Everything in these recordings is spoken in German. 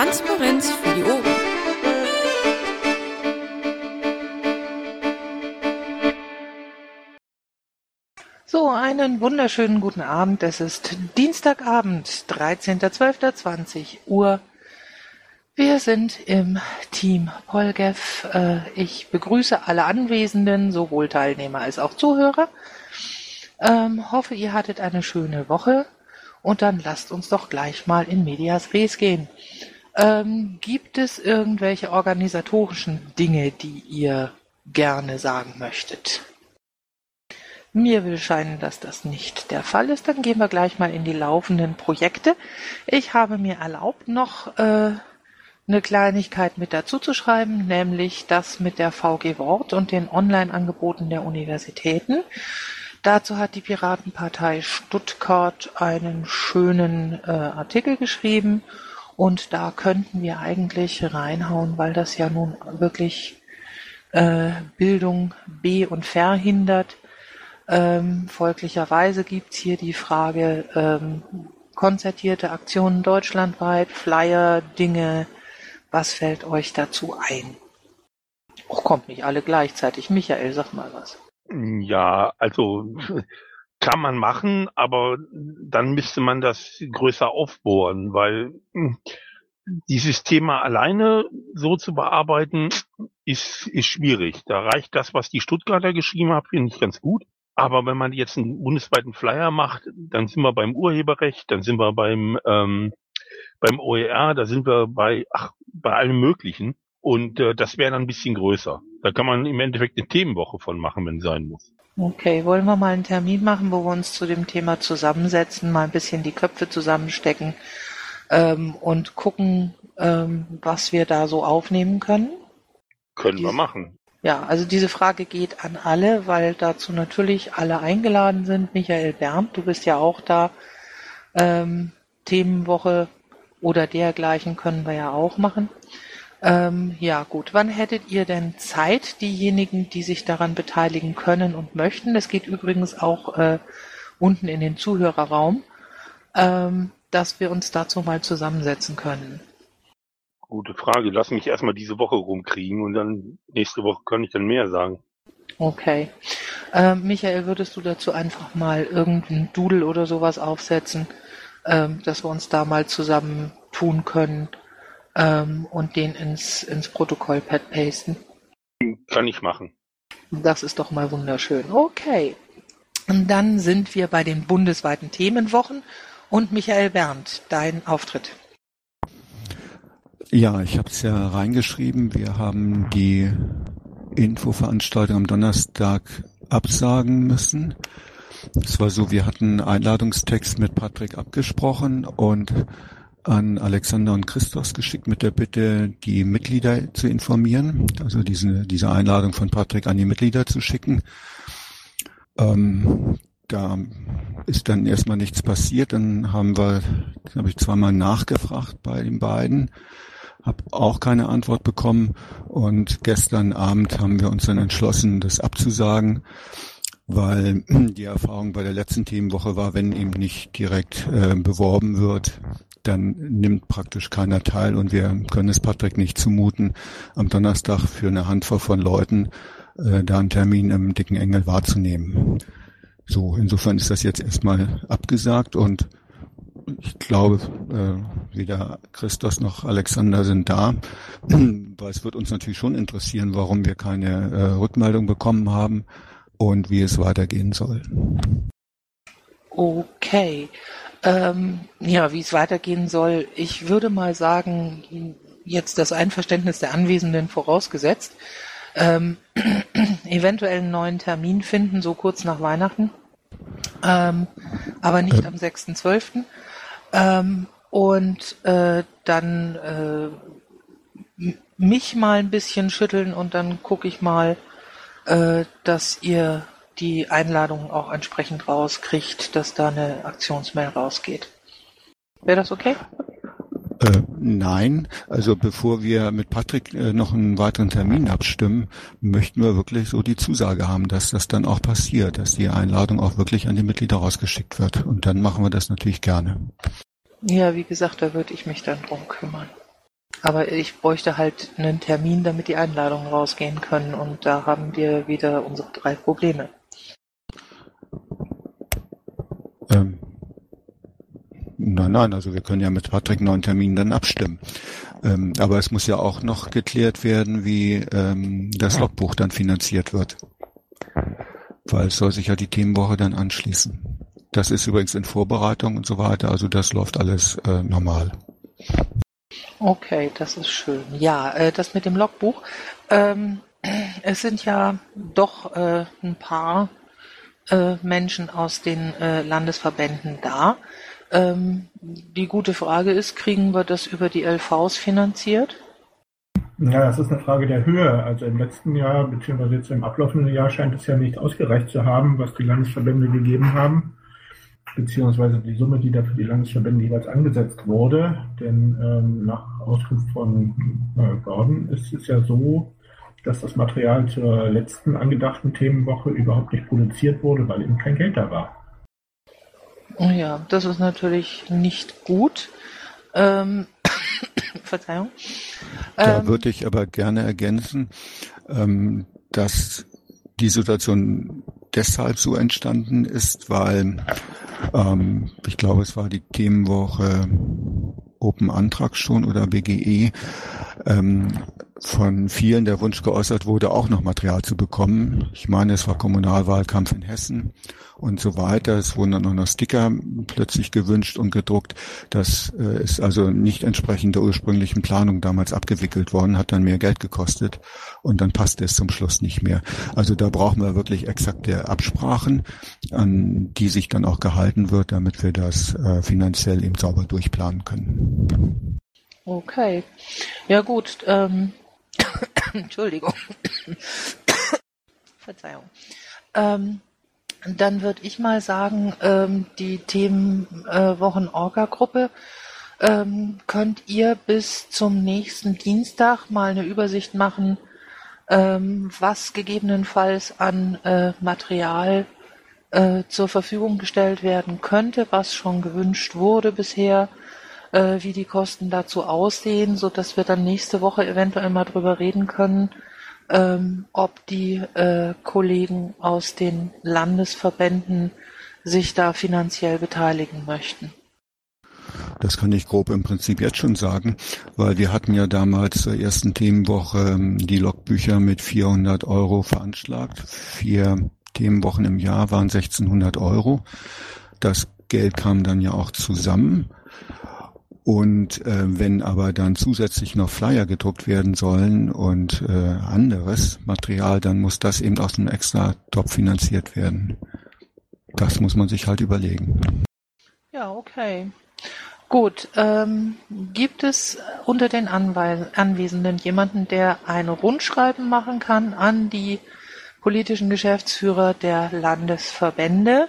Transparenz für die Ohren. So, einen wunderschönen guten Abend. Es ist Dienstagabend, 13.12.20 Uhr. Wir sind im Team Polgev. Äh, ich begrüße alle Anwesenden, sowohl Teilnehmer als auch Zuhörer. Ähm, hoffe, ihr hattet eine schöne Woche. Und dann lasst uns doch gleich mal in Medias Res gehen. Ähm, gibt es irgendwelche organisatorischen Dinge, die ihr gerne sagen möchtet? Mir will scheinen, dass das nicht der Fall ist. Dann gehen wir gleich mal in die laufenden Projekte. Ich habe mir erlaubt, noch äh, eine Kleinigkeit mit dazu zu schreiben, nämlich das mit der VG Wort und den Online-Angeboten der Universitäten. Dazu hat die Piratenpartei Stuttgart einen schönen äh, Artikel geschrieben und da könnten wir eigentlich reinhauen, weil das ja nun wirklich äh, Bildung be- und verhindert ähm, folglicherweise gibt's hier die Frage ähm, konzertierte Aktionen deutschlandweit, Flyer, Dinge. Was fällt euch dazu ein? Och, kommt nicht alle gleichzeitig. Michael, sag mal was. Ja, also kann man machen, aber dann müsste man das größer aufbohren, weil hm, dieses Thema alleine so zu bearbeiten, ist, ist schwierig. Da reicht das, was die Stuttgarter geschrieben haben, finde ich ganz gut. Aber wenn man jetzt einen bundesweiten Flyer macht, dann sind wir beim Urheberrecht, dann sind wir beim ähm, beim OER, da sind wir bei ach, bei allem Möglichen. Und äh, das wäre dann ein bisschen größer. Da kann man im Endeffekt eine Themenwoche von machen, wenn es sein muss. Okay, wollen wir mal einen Termin machen, wo wir uns zu dem Thema zusammensetzen, mal ein bisschen die Köpfe zusammenstecken ähm, und gucken, ähm, was wir da so aufnehmen können? Können Dies wir machen. Ja, also diese Frage geht an alle, weil dazu natürlich alle eingeladen sind. Michael Berndt, du bist ja auch da. Ähm, Themenwoche oder dergleichen können wir ja auch machen. Ähm, ja, gut. Wann hättet ihr denn Zeit, diejenigen, die sich daran beteiligen können und möchten? Das geht übrigens auch äh, unten in den Zuhörerraum, ähm, dass wir uns dazu mal zusammensetzen können. Gute Frage. Lass mich erstmal diese Woche rumkriegen und dann nächste Woche kann ich dann mehr sagen. Okay. Ähm, Michael, würdest du dazu einfach mal irgendeinen Doodle oder sowas aufsetzen, ähm, dass wir uns da mal zusammen tun können ähm, und den ins, ins Protokollpad pasten? Kann ich machen. Das ist doch mal wunderschön. Okay. Und dann sind wir bei den bundesweiten Themenwochen und Michael Berndt, dein Auftritt. Ja, ich habe es ja reingeschrieben. Wir haben die Infoveranstaltung am Donnerstag absagen müssen. Es war so, wir hatten Einladungstext mit Patrick abgesprochen und an Alexander und Christos geschickt mit der Bitte, die Mitglieder zu informieren, also diese, diese Einladung von Patrick an die Mitglieder zu schicken. Ähm, da ist dann erstmal nichts passiert. Dann haben wir, glaube ich, zweimal nachgefragt bei den beiden habe auch keine Antwort bekommen und gestern Abend haben wir uns dann entschlossen, das abzusagen, weil die Erfahrung bei der letzten Themenwoche war, wenn eben nicht direkt äh, beworben wird, dann nimmt praktisch keiner teil und wir können es Patrick nicht zumuten, am Donnerstag für eine Handvoll von Leuten äh, da einen Termin im Dicken Engel wahrzunehmen. So, insofern ist das jetzt erstmal abgesagt und ich glaube, äh, weder Christos noch Alexander sind da, weil es wird uns natürlich schon interessieren, warum wir keine äh, Rückmeldung bekommen haben und wie es weitergehen soll. Okay. Ähm, ja, wie es weitergehen soll. Ich würde mal sagen, jetzt das Einverständnis der Anwesenden vorausgesetzt, ähm, eventuell einen neuen Termin finden, so kurz nach Weihnachten, ähm, aber nicht am 6.12. Ähm, und äh, dann äh, mich mal ein bisschen schütteln und dann gucke ich mal, äh, dass ihr die Einladung auch entsprechend rauskriegt, dass da eine Aktionsmail rausgeht. Wäre das okay? Äh, nein, also bevor wir mit Patrick äh, noch einen weiteren Termin abstimmen, möchten wir wirklich so die Zusage haben, dass das dann auch passiert, dass die Einladung auch wirklich an die Mitglieder rausgeschickt wird. Und dann machen wir das natürlich gerne. Ja, wie gesagt, da würde ich mich dann drum kümmern. Aber ich bräuchte halt einen Termin, damit die Einladungen rausgehen können. Und da haben wir wieder unsere drei Probleme. Nein, nein, also wir können ja mit Patrick neuen Termin dann abstimmen. Ähm, aber es muss ja auch noch geklärt werden, wie ähm, das Logbuch dann finanziert wird. Weil es soll sich ja die Themenwoche dann anschließen. Das ist übrigens in Vorbereitung und so weiter, also das läuft alles äh, normal. Okay, das ist schön. Ja, äh, das mit dem Logbuch. Ähm, es sind ja doch äh, ein paar äh, Menschen aus den äh, Landesverbänden da. Ähm, die gute Frage ist, kriegen wir das über die LVs finanziert? Ja, das ist eine Frage der Höhe. Also im letzten Jahr, beziehungsweise jetzt im ablaufenden Jahr, scheint es ja nicht ausgereicht zu haben, was die Landesverbände gegeben haben, beziehungsweise die Summe, die da für die Landesverbände jeweils angesetzt wurde. Denn ähm, nach Auskunft von äh, Gordon ist es ja so, dass das Material zur letzten angedachten Themenwoche überhaupt nicht produziert wurde, weil eben kein Geld da war. Ja, das ist natürlich nicht gut. Ähm, Verzeihung. Da ähm, würde ich aber gerne ergänzen, ähm, dass die Situation deshalb so entstanden ist, weil ähm, ich glaube, es war die Themenwoche Open Antrag schon oder BGE ähm, von vielen der Wunsch geäußert wurde, auch noch Material zu bekommen. Ich meine, es war Kommunalwahlkampf in Hessen und so weiter. Es wurden dann auch noch Sticker plötzlich gewünscht und gedruckt. Das äh, ist also nicht entsprechend der ursprünglichen Planung damals abgewickelt worden, hat dann mehr Geld gekostet und dann passte es zum Schluss nicht mehr. Also da brauchen wir wirklich exakte Absprachen, an die sich dann auch gehalten wird, damit wir das äh, finanziell eben sauber durchplanen können. Okay. Ja gut, ähm, Entschuldigung. Verzeihung. Ähm, dann würde ich mal sagen, ähm, die Themenwochen-Orga-Gruppe ähm, könnt ihr bis zum nächsten Dienstag mal eine Übersicht machen, ähm, was gegebenenfalls an äh, Material äh, zur Verfügung gestellt werden könnte, was schon gewünscht wurde bisher äh, wie die Kosten dazu aussehen, so dass wir dann nächste Woche eventuell mal drüber reden können, ähm, ob die äh, Kollegen aus den Landesverbänden sich da finanziell beteiligen möchten. Das kann ich grob im Prinzip jetzt schon sagen, weil wir hatten ja damals zur ersten Themenwoche ähm, die Logbücher mit 400 Euro veranschlagt. Vier Themenwochen im Jahr waren 1600 Euro. Das Geld kam dann ja auch zusammen. Und äh, wenn aber dann zusätzlich noch Flyer gedruckt werden sollen und äh, anderes Material, dann muss das eben aus einem extra Topf finanziert werden. Das muss man sich halt überlegen. Ja, okay. Gut, ähm, gibt es unter den Anweis Anwesenden jemanden, der ein Rundschreiben machen kann an die politischen Geschäftsführer der Landesverbände?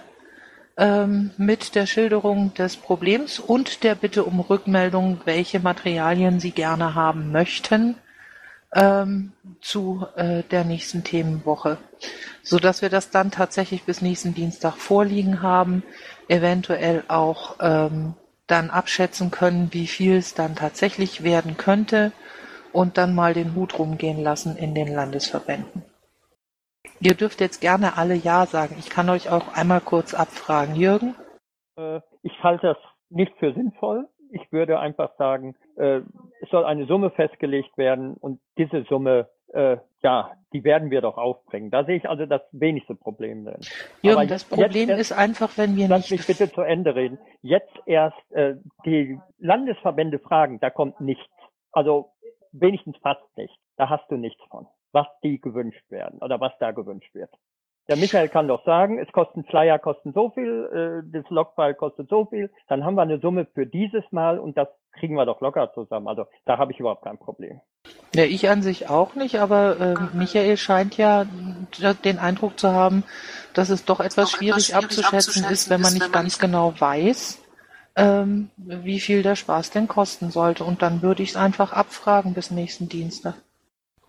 Ähm, mit der Schilderung des Problems und der Bitte um Rückmeldung, welche Materialien Sie gerne haben möchten ähm, zu äh, der nächsten Themenwoche, so dass wir das dann tatsächlich bis nächsten Dienstag vorliegen haben, eventuell auch ähm, dann abschätzen können, wie viel es dann tatsächlich werden könnte und dann mal den Hut rumgehen lassen in den Landesverbänden. Ihr dürft jetzt gerne alle Ja sagen. Ich kann euch auch einmal kurz abfragen. Jürgen? Äh, ich halte das nicht für sinnvoll. Ich würde einfach sagen, äh, es soll eine Summe festgelegt werden und diese Summe, äh, ja, die werden wir doch aufbringen. Da sehe ich also das wenigste Problem drin. Jürgen, Aber das Problem jetzt, ist einfach, wenn wir lass nicht... Lass mich bitte zu Ende reden. Jetzt erst die Landesverbände fragen, da kommt nichts. Also wenigstens fast nicht. Da hast du nichts von was die gewünscht werden oder was da gewünscht wird. Der Michael kann doch sagen, es kosten Flyer kosten so viel, äh, das Logfile kostet so viel, dann haben wir eine Summe für dieses Mal und das kriegen wir doch locker zusammen. Also da habe ich überhaupt kein Problem. Ja, ich an sich auch nicht, aber äh, Michael scheint ja den Eindruck zu haben, dass es doch etwas doch schwierig, etwas schwierig abzuschätzen, abzuschätzen, ist, wenn man nicht ganz genau weiß, ähm, wie viel der Spaß denn kosten sollte. Und dann würde ich es einfach abfragen bis nächsten Dienstag.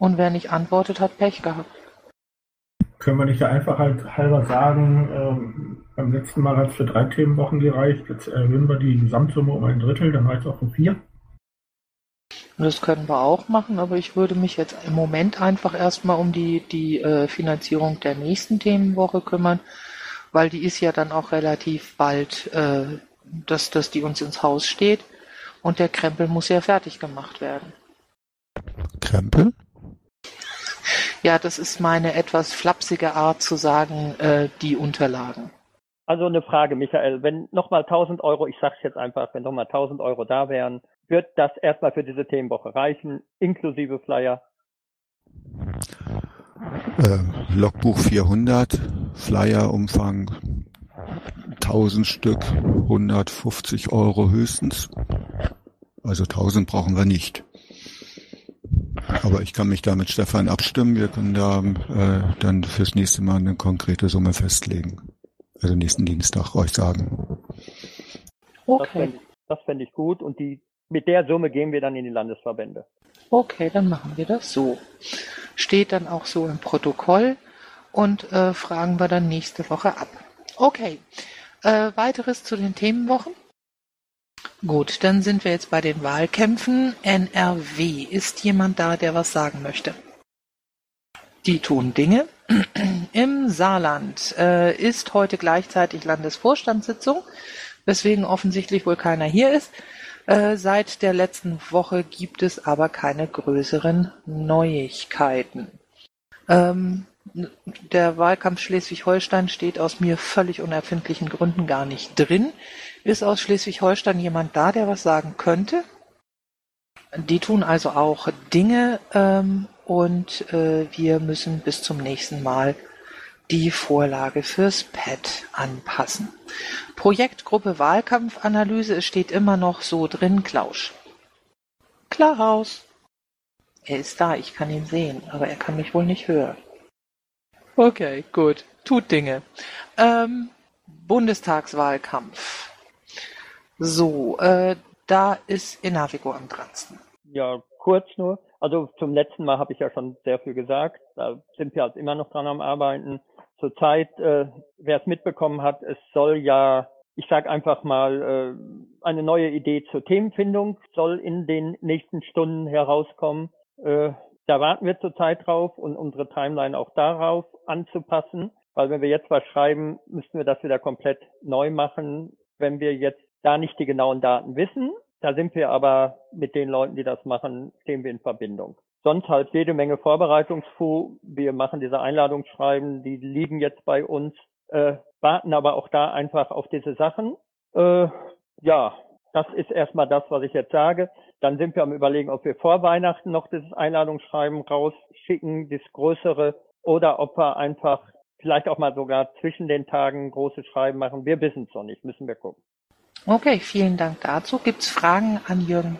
Und wer nicht antwortet, hat Pech gehabt. Können wir nicht da einfach halt halber sagen, ähm, beim letzten Mal hat es für drei Themenwochen gereicht, jetzt erhöhen wir die Gesamtsumme um ein Drittel, dann reicht es auch für vier? Das können wir auch machen, aber ich würde mich jetzt im Moment einfach erstmal um die, die äh, Finanzierung der nächsten Themenwoche kümmern, weil die ist ja dann auch relativ bald, äh, dass, dass die uns ins Haus steht und der Krempel muss ja fertig gemacht werden. Krempel? Ja, das ist meine etwas flapsige Art zu sagen, äh, die Unterlagen. Also eine Frage, Michael, wenn nochmal 1000 Euro, ich sag's jetzt einfach, wenn nochmal 1000 Euro da wären, wird das erstmal für diese Themenwoche reichen, inklusive Flyer? Äh, Logbuch 400, Flyer-Umfang 1000 Stück, 150 Euro höchstens. Also 1000 brauchen wir nicht. Aber ich kann mich da mit Stefan abstimmen. Wir können da äh, dann fürs nächste Mal eine konkrete Summe festlegen. Also nächsten Dienstag euch sagen. Okay. Das fände ich gut und die mit der Summe gehen wir dann in die Landesverbände. Okay, dann machen wir das so. Steht dann auch so im Protokoll und äh, fragen wir dann nächste Woche ab. Okay. Äh, weiteres zu den Themenwochen? Gut, dann sind wir jetzt bei den Wahlkämpfen. NRW. Ist jemand da, der was sagen möchte? Die tun Dinge. Im Saarland äh, ist heute gleichzeitig Landesvorstandssitzung, weswegen offensichtlich wohl keiner hier ist. Äh, seit der letzten Woche gibt es aber keine größeren Neuigkeiten. Ähm, der Wahlkampf Schleswig-Holstein steht aus mir völlig unerfindlichen Gründen gar nicht drin. Ist aus Schleswig-Holstein jemand da, der was sagen könnte? Die tun also auch Dinge ähm, und äh, wir müssen bis zum nächsten Mal die Vorlage fürs Pad anpassen. Projektgruppe Wahlkampfanalyse, es steht immer noch so drin, Klausch. Klaus. Er ist da, ich kann ihn sehen, aber er kann mich wohl nicht hören. Okay, gut. Tut Dinge. Ähm, Bundestagswahlkampf. So, äh, da ist Inavigo am dransten. Ja, kurz nur. Also zum letzten Mal habe ich ja schon sehr viel gesagt. Da sind wir halt immer noch dran am Arbeiten. Zurzeit, äh, wer es mitbekommen hat, es soll ja, ich sage einfach mal, äh, eine neue Idee zur Themenfindung soll in den nächsten Stunden herauskommen. Äh, da warten wir zurzeit drauf und unsere Timeline auch darauf anzupassen, weil wenn wir jetzt was schreiben, müssten wir das wieder komplett neu machen, wenn wir jetzt da nicht die genauen Daten wissen. Da sind wir aber mit den Leuten, die das machen, stehen wir in Verbindung. Sonst halt jede Menge Vorbereitungsfu. Wir machen diese Einladungsschreiben, die liegen jetzt bei uns, äh, warten aber auch da einfach auf diese Sachen. Äh, ja, das ist erstmal das, was ich jetzt sage. Dann sind wir am überlegen, ob wir vor Weihnachten noch dieses Einladungsschreiben rausschicken, das größere, oder ob wir einfach vielleicht auch mal sogar zwischen den Tagen große Schreiben machen. Wir wissen es noch nicht, müssen wir gucken. Okay, vielen Dank dazu. Gibt es Fragen an Jürgen?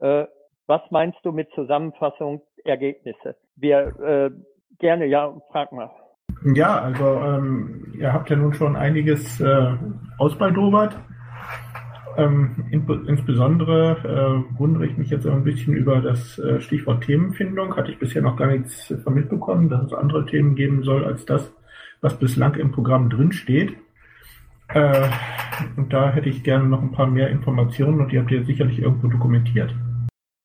Äh, was meinst du mit Zusammenfassung Ergebnisse? Wir äh, gerne, ja, frag mal. Ja, also ähm, ihr habt ja nun schon einiges äh, ausbaldobert. Ähm, in, insbesondere äh, wundere ich mich jetzt ein bisschen über das äh, Stichwort Themenfindung. Hatte ich bisher noch gar nichts von mitbekommen, dass es andere Themen geben soll als das, was bislang im Programm drinsteht. Äh, und da hätte ich gerne noch ein paar mehr Informationen und die habt ihr sicherlich irgendwo dokumentiert.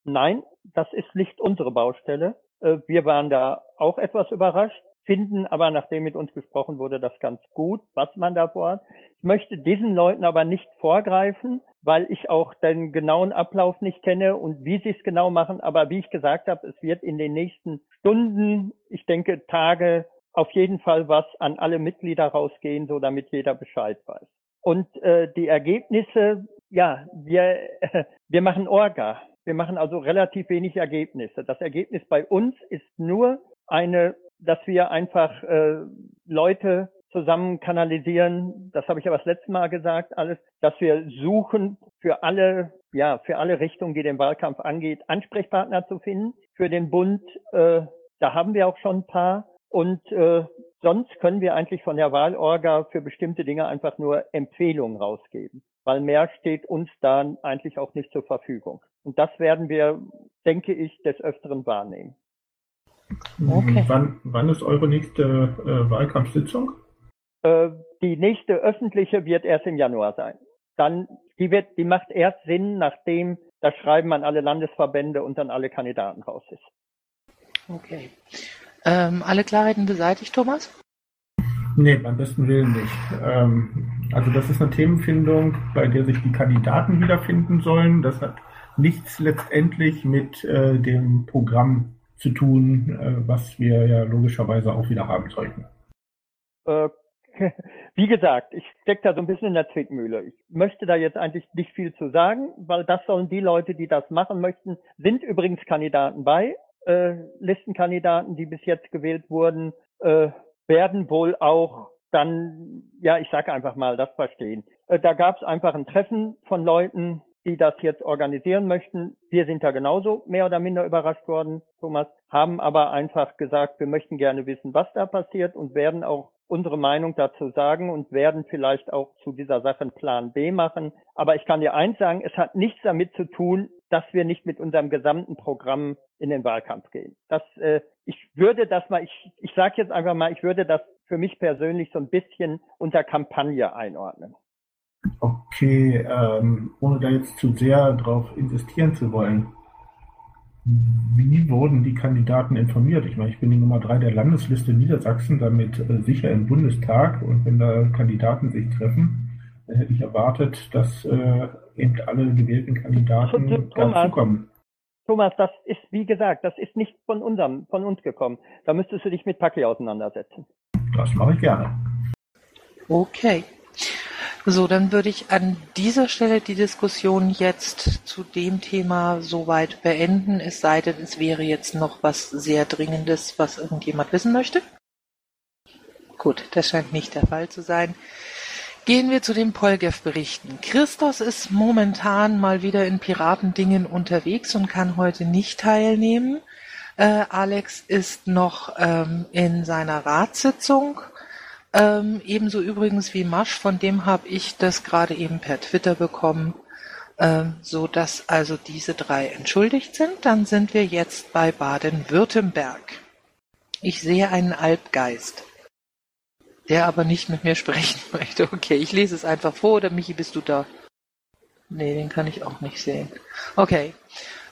Nein, das ist nicht unsere Baustelle. Äh, wir waren da auch etwas überrascht finden aber, nachdem mit uns gesprochen wurde, das ganz gut, was man da vorhat. Ich möchte diesen Leuten aber nicht vorgreifen, weil ich auch den genauen Ablauf nicht kenne und wie sie es genau machen. Aber wie ich gesagt habe, es wird in den nächsten Stunden, ich denke Tage, auf jeden Fall was an alle Mitglieder rausgehen, so damit jeder Bescheid weiß. Und äh, die Ergebnisse, ja, wir, äh, wir machen Orga. Wir machen also relativ wenig Ergebnisse. Das Ergebnis bei uns ist nur eine dass wir einfach äh, Leute zusammen kanalisieren, das habe ich aber das letzte Mal gesagt, alles, dass wir suchen für alle, ja, für alle Richtungen, die den Wahlkampf angeht, Ansprechpartner zu finden. Für den Bund, äh, da haben wir auch schon ein paar. Und äh, sonst können wir eigentlich von der Wahlorga für bestimmte Dinge einfach nur Empfehlungen rausgeben, weil mehr steht uns dann eigentlich auch nicht zur Verfügung. Und das werden wir, denke ich, des Öfteren wahrnehmen. Okay. Wann, wann ist eure nächste äh, Wahlkampfsitzung? Äh, die nächste öffentliche wird erst im Januar sein. Dann, die wird, die macht erst Sinn, nachdem das Schreiben an alle Landesverbände und an alle Kandidaten raus ist. Okay. Ähm, alle Klarheiten beseitigt, Thomas? Nee, beim besten Willen nicht. Ähm, also das ist eine Themenfindung, bei der sich die Kandidaten wiederfinden sollen. Das hat nichts letztendlich mit äh, dem Programm zu tun, äh, was wir ja logischerweise auch wieder haben sollten. Äh, wie gesagt, ich stecke da so ein bisschen in der Zwickmühle. Ich möchte da jetzt eigentlich nicht viel zu sagen, weil das sollen die Leute, die das machen möchten, sind übrigens Kandidaten bei. Äh, Listenkandidaten, die bis jetzt gewählt wurden, äh, werden wohl auch dann, ja, ich sage einfach mal, das verstehen. Äh, da gab es einfach ein Treffen von Leuten, die das jetzt organisieren möchten. Wir sind da genauso mehr oder minder überrascht worden, Thomas, haben aber einfach gesagt, wir möchten gerne wissen, was da passiert und werden auch unsere Meinung dazu sagen und werden vielleicht auch zu dieser Sache einen Plan B machen. Aber ich kann dir eins sagen, es hat nichts damit zu tun, dass wir nicht mit unserem gesamten Programm in den Wahlkampf gehen. Das, äh, ich würde das mal, ich, ich sage jetzt einfach mal, ich würde das für mich persönlich so ein bisschen unter Kampagne einordnen. Okay, ähm, ohne da jetzt zu sehr drauf investieren zu wollen. Wie wurden die Kandidaten informiert? Ich meine, ich bin die Nummer drei der Landesliste Niedersachsen, damit äh, sicher im Bundestag. Und wenn da Kandidaten sich treffen, hätte ich erwartet, dass äh, eben alle gewählten Kandidaten dazukommen. Thomas, das ist, wie gesagt, das ist nicht von unserem, von uns gekommen. Da müsstest du dich mit Paki auseinandersetzen. Das mache ich gerne. Okay. So, dann würde ich an dieser Stelle die Diskussion jetzt zu dem Thema soweit beenden, es sei denn, es wäre jetzt noch was sehr Dringendes, was irgendjemand wissen möchte. Gut, das scheint nicht der Fall zu sein. Gehen wir zu den Polgev-Berichten. Christos ist momentan mal wieder in Piratendingen unterwegs und kann heute nicht teilnehmen. Äh, Alex ist noch ähm, in seiner Ratssitzung ähm, ebenso übrigens wie Masch, von dem habe ich das gerade eben per Twitter bekommen, ähm, so dass also diese drei entschuldigt sind. Dann sind wir jetzt bei Baden-Württemberg. Ich sehe einen Albgeist, der aber nicht mit mir sprechen möchte. Okay, ich lese es einfach vor oder Michi, bist du da? Nee, den kann ich auch nicht sehen. Okay,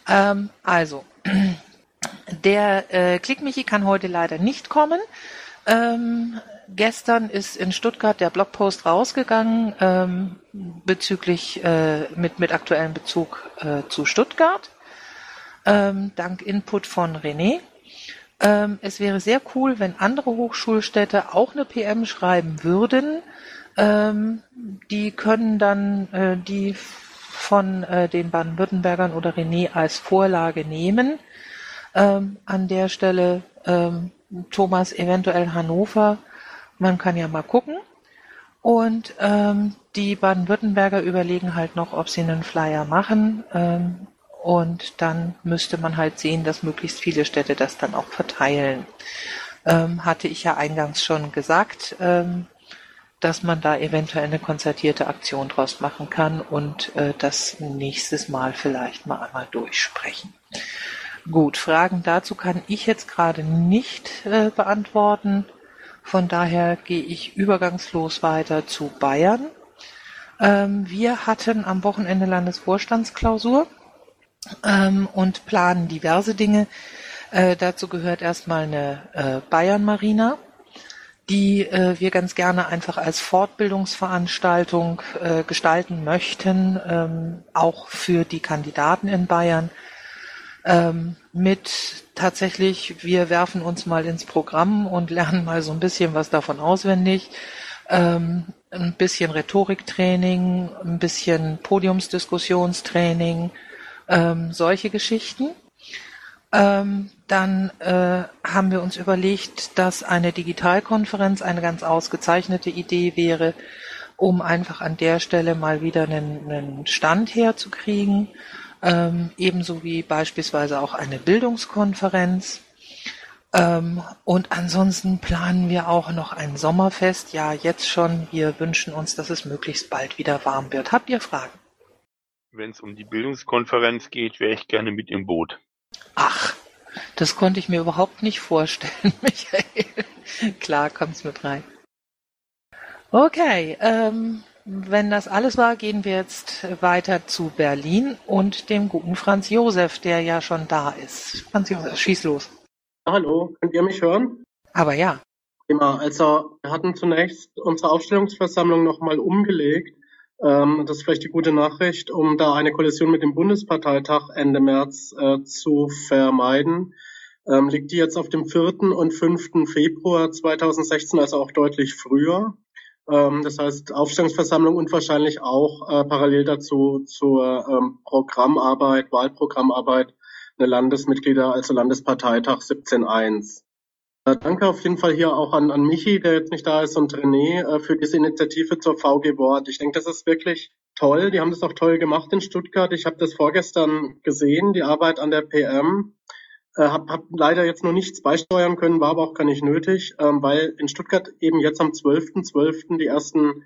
ähm, also, der äh, Klick Michi kann heute leider nicht kommen. Ähm, gestern ist in Stuttgart der Blogpost rausgegangen ähm, bezüglich äh, mit mit aktuellem Bezug äh, zu Stuttgart. Ähm, dank Input von René. Ähm, es wäre sehr cool, wenn andere Hochschulstädte auch eine PM schreiben würden. Ähm, die können dann äh, die von äh, den Baden-Württembergern oder René als Vorlage nehmen. Ähm, an der Stelle Thomas eventuell Hannover man kann ja mal gucken. Und ähm, die Baden-Württemberger überlegen halt noch, ob sie einen Flyer machen. Ähm, und dann müsste man halt sehen, dass möglichst viele Städte das dann auch verteilen. Ähm, hatte ich ja eingangs schon gesagt, ähm, dass man da eventuell eine konzertierte Aktion draus machen kann und äh, das nächstes Mal vielleicht mal einmal durchsprechen. Gut, Fragen dazu kann ich jetzt gerade nicht äh, beantworten. Von daher gehe ich übergangslos weiter zu Bayern. Ähm, wir hatten am Wochenende Landesvorstandsklausur ähm, und planen diverse Dinge. Äh, dazu gehört erstmal eine äh, Bayern Marina, die äh, wir ganz gerne einfach als Fortbildungsveranstaltung äh, gestalten möchten, ähm, auch für die Kandidaten in Bayern ähm, mit tatsächlich, wir werfen uns mal ins Programm und lernen mal so ein bisschen was davon auswendig. Ähm, ein bisschen Rhetoriktraining, ein bisschen Podiumsdiskussionstraining, ähm, solche Geschichten. Ähm, dann äh, haben wir uns überlegt, dass eine Digitalkonferenz eine ganz ausgezeichnete Idee wäre, um einfach an der Stelle mal wieder einen, einen Stand herzukriegen ähm, ebenso wie beispielsweise auch eine Bildungskonferenz. Ähm, und ansonsten planen wir auch noch ein Sommerfest. Ja, jetzt schon. Wir wünschen uns, dass es möglichst bald wieder warm wird. Habt ihr Fragen? Wenn es um die Bildungskonferenz geht, wäre ich gerne mit im Boot. Ach, das konnte ich mir überhaupt nicht vorstellen, Michael. Klar, kommt's mit rein. Okay, ähm, wenn das alles war, gehen wir jetzt weiter zu Berlin und dem guten Franz Josef, der ja schon da ist. Franz Josef, schieß los. Hallo, könnt ihr mich hören? Aber ja. Prima. Also wir hatten zunächst unsere Aufstellungsversammlung nochmal umgelegt. Ähm, das ist vielleicht die gute Nachricht, um da eine Kollision mit dem Bundesparteitag Ende März äh, zu vermeiden. Ähm, liegt die jetzt auf dem 4. und 5. Februar 2016, also auch deutlich früher. Ähm, das heißt Aufstellungsversammlung und wahrscheinlich auch äh, parallel dazu zur ähm, Programmarbeit, Wahlprogrammarbeit eine Landesmitglieder, also Landesparteitag 17.1. Äh, danke auf jeden Fall hier auch an, an Michi, der jetzt nicht da ist, und René äh, für diese Initiative zur VG Wort. Ich denke, das ist wirklich toll. Die haben das auch toll gemacht in Stuttgart. Ich habe das vorgestern gesehen, die Arbeit an der PM. Äh, habe hab leider jetzt noch nichts beisteuern können, war aber auch gar nicht nötig, ähm, weil in Stuttgart eben jetzt am 12.12. .12. die ersten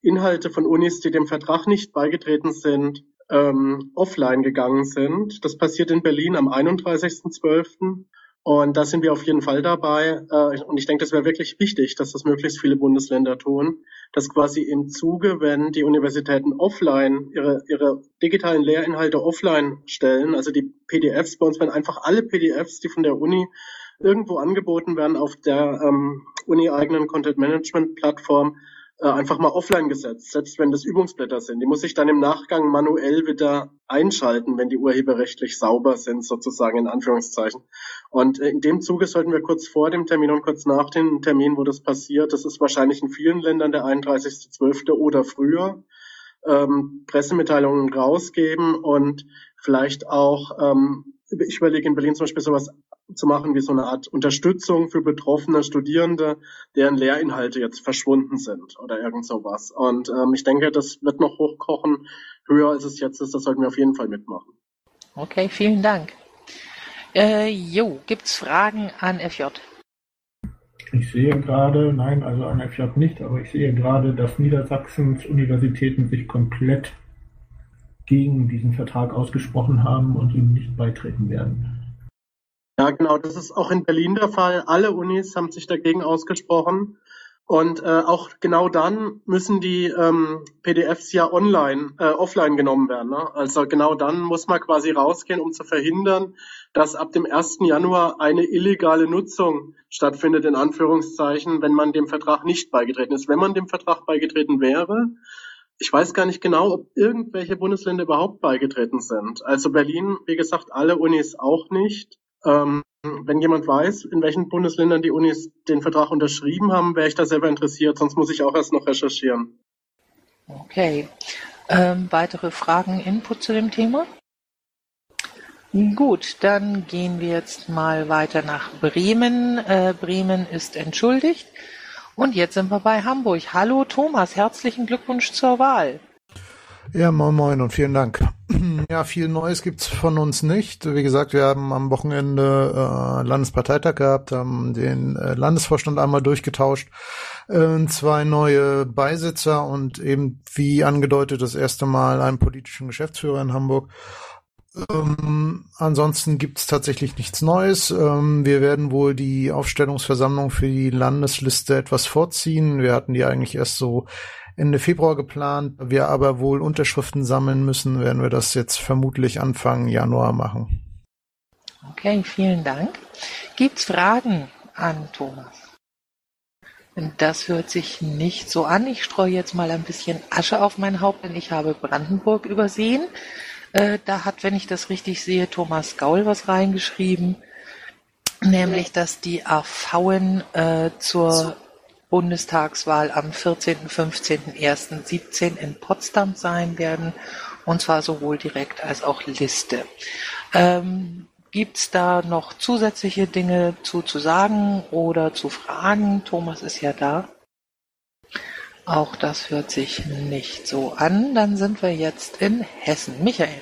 Inhalte von Unis, die dem Vertrag nicht beigetreten sind, ähm, offline gegangen sind. Das passiert in Berlin am 31.12. Und da sind wir auf jeden Fall dabei. Äh, und ich denke, das wäre wirklich wichtig, dass das möglichst viele Bundesländer tun, dass quasi im Zuge, wenn die Universitäten offline ihre, ihre digitalen Lehrinhalte offline stellen, also die PDFs, bei uns werden einfach alle PDFs, die von der Uni irgendwo angeboten werden, auf der ähm, uni-eigenen Content-Management-Plattform einfach mal offline gesetzt, selbst wenn das Übungsblätter sind. Die muss ich dann im Nachgang manuell wieder einschalten, wenn die urheberrechtlich sauber sind, sozusagen in Anführungszeichen. Und äh, in dem Zuge sollten wir kurz vor dem Termin und kurz nach dem Termin, wo das passiert, das ist wahrscheinlich in vielen Ländern der 31.12. oder früher, ähm, Pressemitteilungen rausgeben und vielleicht auch ähm, ich überlege in Berlin zum Beispiel sowas zu machen wie so eine Art Unterstützung für betroffene Studierende, deren Lehrinhalte jetzt verschwunden sind oder irgend sowas. Und ähm, ich denke, das wird noch hochkochen, höher als es jetzt ist. Das sollten wir auf jeden Fall mitmachen. Okay, vielen Dank. Äh, jo, gibt's Fragen an FJ? Ich sehe gerade, nein, also an FJ nicht, aber ich sehe gerade, dass Niedersachsens Universitäten sich komplett gegen diesen Vertrag ausgesprochen haben und ihm nicht beitreten werden. Ja, genau, das ist auch in Berlin der Fall. Alle Unis haben sich dagegen ausgesprochen. Und äh, auch genau dann müssen die ähm, PDFs ja online, äh, offline genommen werden. Ne? Also genau dann muss man quasi rausgehen, um zu verhindern, dass ab dem 1. Januar eine illegale Nutzung stattfindet, in Anführungszeichen, wenn man dem Vertrag nicht beigetreten ist. Wenn man dem Vertrag beigetreten wäre, ich weiß gar nicht genau, ob irgendwelche Bundesländer überhaupt beigetreten sind. Also Berlin, wie gesagt, alle Unis auch nicht. Ähm, wenn jemand weiß, in welchen Bundesländern die Unis den Vertrag unterschrieben haben, wäre ich da selber interessiert, sonst muss ich auch erst noch recherchieren. Okay. Ähm, weitere Fragen, Input zu dem Thema? Gut, dann gehen wir jetzt mal weiter nach Bremen. Äh, Bremen ist entschuldigt. Und jetzt sind wir bei Hamburg. Hallo Thomas, herzlichen Glückwunsch zur Wahl. Ja, moin moin und vielen Dank. Ja, viel Neues gibt's von uns nicht. Wie gesagt, wir haben am Wochenende äh, Landesparteitag gehabt, haben den äh, Landesvorstand einmal durchgetauscht, äh, zwei neue Beisitzer und eben wie angedeutet das erste Mal einen politischen Geschäftsführer in Hamburg. Ähm, ansonsten gibt's tatsächlich nichts Neues. Ähm, wir werden wohl die Aufstellungsversammlung für die Landesliste etwas vorziehen. Wir hatten die eigentlich erst so Ende Februar geplant. Wir aber wohl Unterschriften sammeln müssen, werden wir das jetzt vermutlich Anfang Januar machen. Okay, vielen Dank. Gibt's Fragen an Thomas? Das hört sich nicht so an. Ich streue jetzt mal ein bisschen Asche auf mein Haupt, denn ich habe Brandenburg übersehen. Äh, da hat, wenn ich das richtig sehe, Thomas Gaul was reingeschrieben, nämlich, dass die AVen äh, zur Bundestagswahl am 14., 15., 1., 17 in Potsdam sein werden, und zwar sowohl direkt als auch Liste. Ähm, Gibt's da noch zusätzliche Dinge zu, zu sagen oder zu fragen? Thomas ist ja da. Auch das hört sich nicht so an. Dann sind wir jetzt in Hessen. Michael.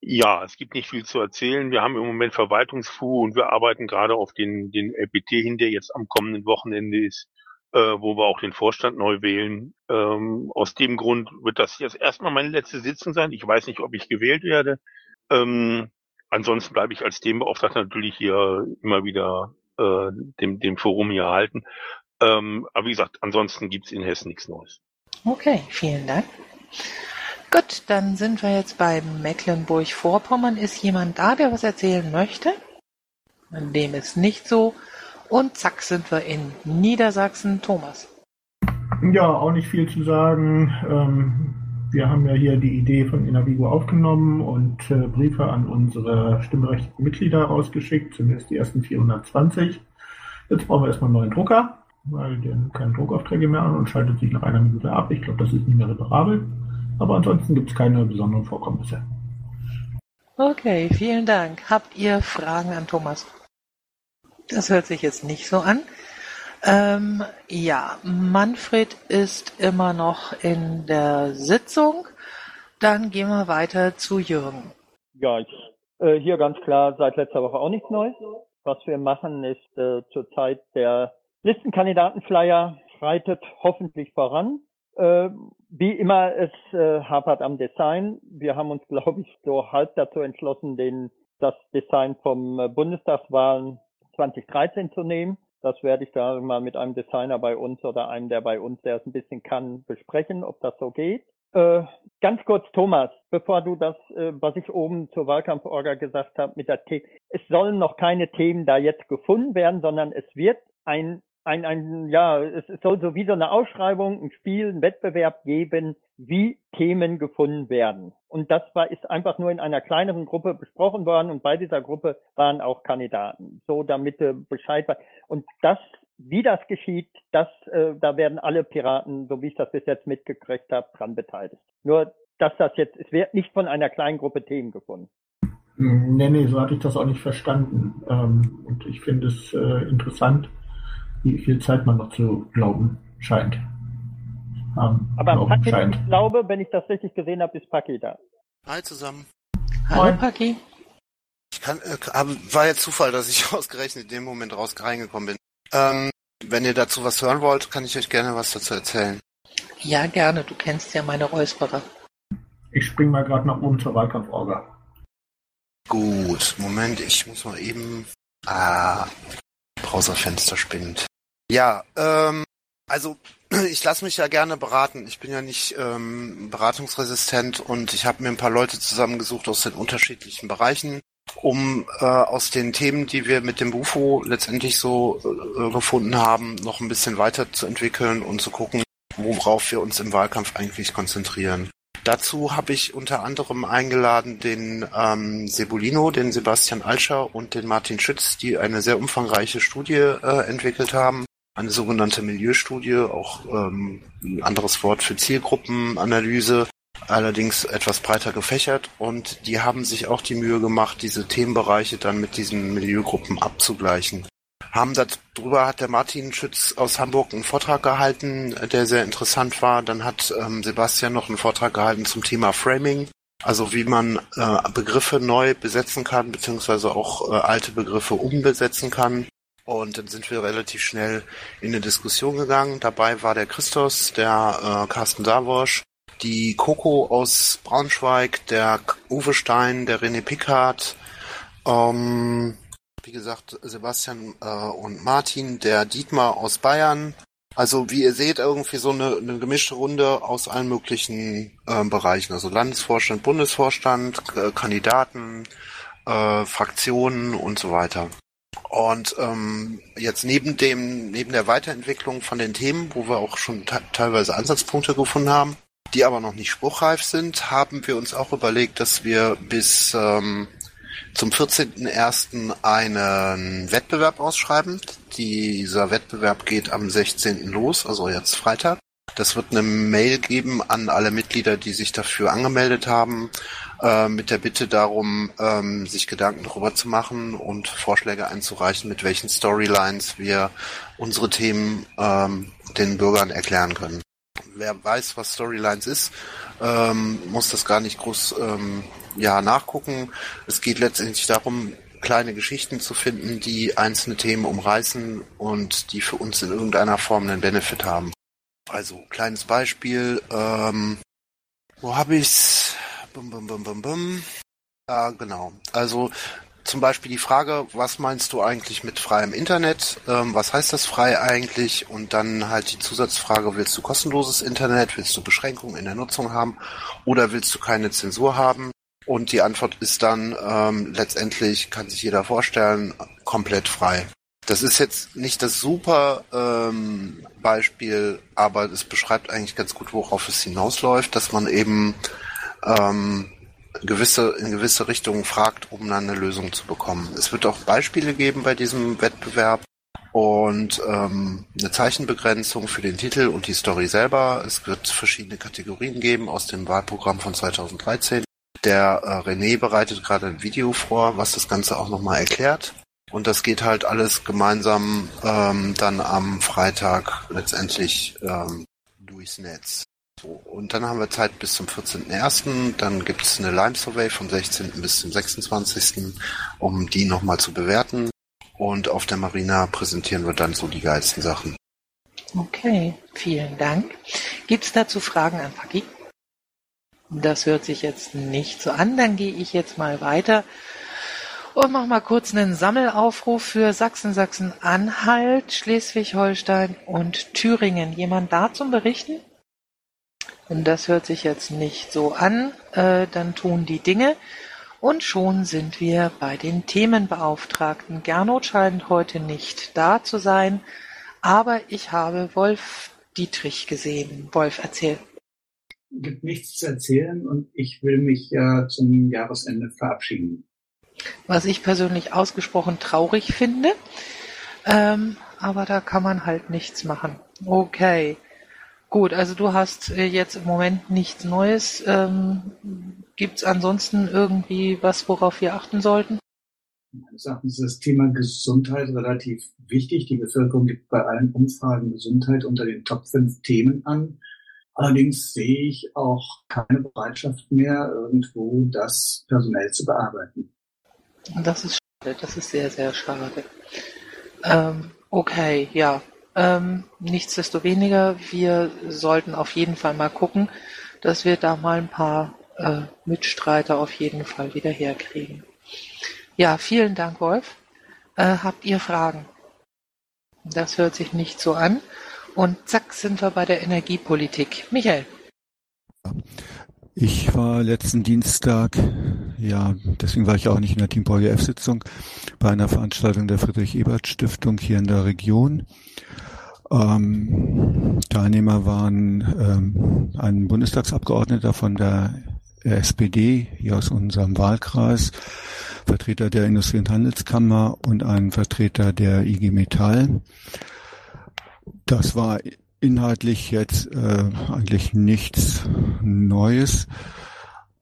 Ja, es gibt nicht viel zu erzählen. Wir haben im Moment Verwaltungsfu und wir arbeiten gerade auf den, den LPT hin, der jetzt am kommenden Wochenende ist, äh, wo wir auch den Vorstand neu wählen. Ähm, aus dem Grund wird das jetzt erstmal meine letzte Sitzung sein. Ich weiß nicht, ob ich gewählt werde. Ähm, ansonsten bleibe ich als Themenbeauftragter natürlich hier immer wieder äh, dem, dem Forum hier erhalten. Ähm, aber wie gesagt, ansonsten gibt's in Hessen nichts Neues. Okay, vielen Dank. Gut, dann sind wir jetzt bei Mecklenburg-Vorpommern. Ist jemand da, der was erzählen möchte? Dem ist nicht so. Und zack sind wir in Niedersachsen. Thomas. Ja, auch nicht viel zu sagen. Ähm, wir haben ja hier die Idee von Inavigo aufgenommen und äh, Briefe an unsere stimmberechtigten Mitglieder rausgeschickt, zumindest die ersten 420. Jetzt brauchen wir erstmal einen neuen Drucker, weil der nimmt keine Druckaufträge mehr an und schaltet sich nach einer Minute ab. Ich glaube, das ist nicht mehr reparabel. Aber ansonsten gibt es keine besonderen Vorkommnisse. Okay, vielen Dank. Habt ihr Fragen an Thomas? Das hört sich jetzt nicht so an. Ähm, ja, Manfred ist immer noch in der Sitzung. Dann gehen wir weiter zu Jürgen. Ja, ich, äh, hier ganz klar seit letzter Woche auch nichts Neues. Was wir machen ist äh, zurzeit der Listenkandidatenflyer schreitet hoffentlich voran. Äh, wie immer, es äh, hapert am Design. Wir haben uns, glaube ich, so halb dazu entschlossen, den, das Design vom äh, Bundestagswahlen 2013 zu nehmen. Das werde ich da mal mit einem Designer bei uns oder einem, der bei uns, der es ein bisschen kann, besprechen, ob das so geht. Äh, ganz kurz, Thomas, bevor du das, äh, was ich oben zur Wahlkampforga gesagt habe, mit der T, es sollen noch keine Themen da jetzt gefunden werden, sondern es wird ein ein, ein, ja, es soll so wie so eine Ausschreibung, ein Spiel, ein Wettbewerb geben, wie Themen gefunden werden. Und das war, ist einfach nur in einer kleineren Gruppe besprochen worden und bei dieser Gruppe waren auch Kandidaten. So, damit äh, Bescheid war. Und das, wie das geschieht, das, äh, da werden alle Piraten, so wie ich das bis jetzt mitgekriegt habe, dran beteiligt. Nur, dass das jetzt, es wird nicht von einer kleinen Gruppe Themen gefunden. Nee, nee, so hatte ich das auch nicht verstanden. Ähm, und ich finde es äh, interessant, wie viel Zeit man noch zu glauben scheint. Ähm, Aber glauben Paki, scheint. ich glaube, wenn ich das richtig gesehen habe, ist Paki da. Hi zusammen. Hallo Paki. Ich kann, äh, war jetzt Zufall, dass ich ausgerechnet in dem Moment raus reingekommen bin. Ähm, wenn ihr dazu was hören wollt, kann ich euch gerne was dazu erzählen. Ja, gerne. Du kennst ja meine Räusperer. Ich spring mal gerade nach oben zur Wahlkampforga. Gut, Moment, ich muss mal eben. Ah, Browserfenster spinnt. Ja, ähm, also ich lasse mich ja gerne beraten. Ich bin ja nicht ähm, beratungsresistent und ich habe mir ein paar Leute zusammengesucht aus den unterschiedlichen Bereichen, um äh, aus den Themen, die wir mit dem Bufo letztendlich so äh, gefunden haben, noch ein bisschen weiterzuentwickeln und zu gucken, worauf wir uns im Wahlkampf eigentlich konzentrieren. Dazu habe ich unter anderem eingeladen den ähm, Sebulino, den Sebastian Alscher und den Martin Schütz, die eine sehr umfangreiche Studie äh, entwickelt haben. Eine sogenannte Milieustudie, auch ähm, ein anderes Wort für Zielgruppenanalyse, allerdings etwas breiter gefächert. Und die haben sich auch die Mühe gemacht, diese Themenbereiche dann mit diesen Milieugruppen abzugleichen haben darüber hat der Martin Schütz aus Hamburg einen Vortrag gehalten, der sehr interessant war. Dann hat ähm, Sebastian noch einen Vortrag gehalten zum Thema Framing, also wie man äh, Begriffe neu besetzen kann, beziehungsweise auch äh, alte Begriffe umbesetzen kann. Und dann sind wir relativ schnell in eine Diskussion gegangen. Dabei war der Christos, der äh, Carsten Savosch, die Coco aus Braunschweig, der Uwe Stein, der René Pickard, ähm, wie gesagt, Sebastian äh, und Martin, der Dietmar aus Bayern. Also wie ihr seht, irgendwie so eine, eine gemischte Runde aus allen möglichen äh, Bereichen. Also Landesvorstand, Bundesvorstand, Kandidaten, äh, Fraktionen und so weiter. Und ähm, jetzt neben dem, neben der Weiterentwicklung von den Themen, wo wir auch schon teilweise Ansatzpunkte gefunden haben, die aber noch nicht spruchreif sind, haben wir uns auch überlegt, dass wir bis ähm, zum 14.01. einen Wettbewerb ausschreiben. Dieser Wettbewerb geht am 16. los, also jetzt Freitag. Das wird eine Mail geben an alle Mitglieder, die sich dafür angemeldet haben, äh, mit der Bitte darum, ähm, sich Gedanken darüber zu machen und Vorschläge einzureichen, mit welchen Storylines wir unsere Themen ähm, den Bürgern erklären können. Wer weiß, was Storylines ist, ähm, muss das gar nicht groß ähm, ja, nachgucken. Es geht letztendlich darum, kleine Geschichten zu finden, die einzelne Themen umreißen und die für uns in irgendeiner Form einen Benefit haben. Also, kleines Beispiel, ähm, wo habe ich's? Bum, bum, bum, bum, bum. Ja, genau. Also, zum Beispiel die Frage, was meinst du eigentlich mit freiem Internet? Ähm, was heißt das frei eigentlich? Und dann halt die Zusatzfrage, willst du kostenloses Internet? Willst du Beschränkungen in der Nutzung haben? Oder willst du keine Zensur haben? Und die Antwort ist dann ähm, letztendlich, kann sich jeder vorstellen, komplett frei. Das ist jetzt nicht das super ähm, Beispiel, aber es beschreibt eigentlich ganz gut, worauf es hinausläuft, dass man eben ähm, gewisse, in gewisse Richtungen fragt, um dann eine Lösung zu bekommen. Es wird auch Beispiele geben bei diesem Wettbewerb und ähm, eine Zeichenbegrenzung für den Titel und die Story selber. Es wird verschiedene Kategorien geben aus dem Wahlprogramm von 2013. Der äh, René bereitet gerade ein Video vor, was das Ganze auch nochmal erklärt. Und das geht halt alles gemeinsam ähm, dann am Freitag letztendlich ähm, durchs Netz. Und dann haben wir Zeit bis zum 14.01. Dann gibt es eine Lime Survey vom 16. bis zum 26., um die nochmal zu bewerten. Und auf der Marina präsentieren wir dann so die geilsten Sachen. Okay, vielen Dank. Gibt es dazu Fragen an Paki? Das hört sich jetzt nicht so an. Dann gehe ich jetzt mal weiter und mache mal kurz einen Sammelaufruf für Sachsen, Sachsen-Anhalt, Schleswig-Holstein und Thüringen. Jemand da zum Berichten? Und das hört sich jetzt nicht so an. Äh, dann tun die Dinge. Und schon sind wir bei den Themenbeauftragten. Gernot scheint heute nicht da zu sein, aber ich habe Wolf Dietrich gesehen. Wolf, erzähl. Gibt nichts zu erzählen und ich will mich ja zum Jahresende verabschieden. Was ich persönlich ausgesprochen traurig finde, ähm, aber da kann man halt nichts machen. Okay. Gut, also du hast äh, jetzt im Moment nichts Neues. Ähm, Gibt es ansonsten irgendwie was, worauf wir achten sollten? Meines Erachtens ist das Thema Gesundheit relativ wichtig. Die Bevölkerung gibt bei allen Umfragen Gesundheit unter den Top 5 Themen an. Allerdings sehe ich auch keine Bereitschaft mehr, irgendwo das personell zu bearbeiten. Das ist schade, das ist sehr, sehr schade. Ähm, okay, ja, ähm, nichtsdestoweniger, wir sollten auf jeden Fall mal gucken, dass wir da mal ein paar äh, Mitstreiter auf jeden Fall wieder herkriegen. Ja, vielen Dank, Wolf. Äh, habt ihr Fragen? Das hört sich nicht so an. Und zack sind wir bei der Energiepolitik. Michael. Ich war letzten Dienstag, ja, deswegen war ich auch nicht in der Team F-Sitzung, bei einer Veranstaltung der Friedrich-Ebert-Stiftung hier in der Region. Ähm, Teilnehmer waren ähm, ein Bundestagsabgeordneter von der SPD hier aus unserem Wahlkreis, Vertreter der Industrie- und Handelskammer und ein Vertreter der IG Metall. Das war inhaltlich jetzt äh, eigentlich nichts Neues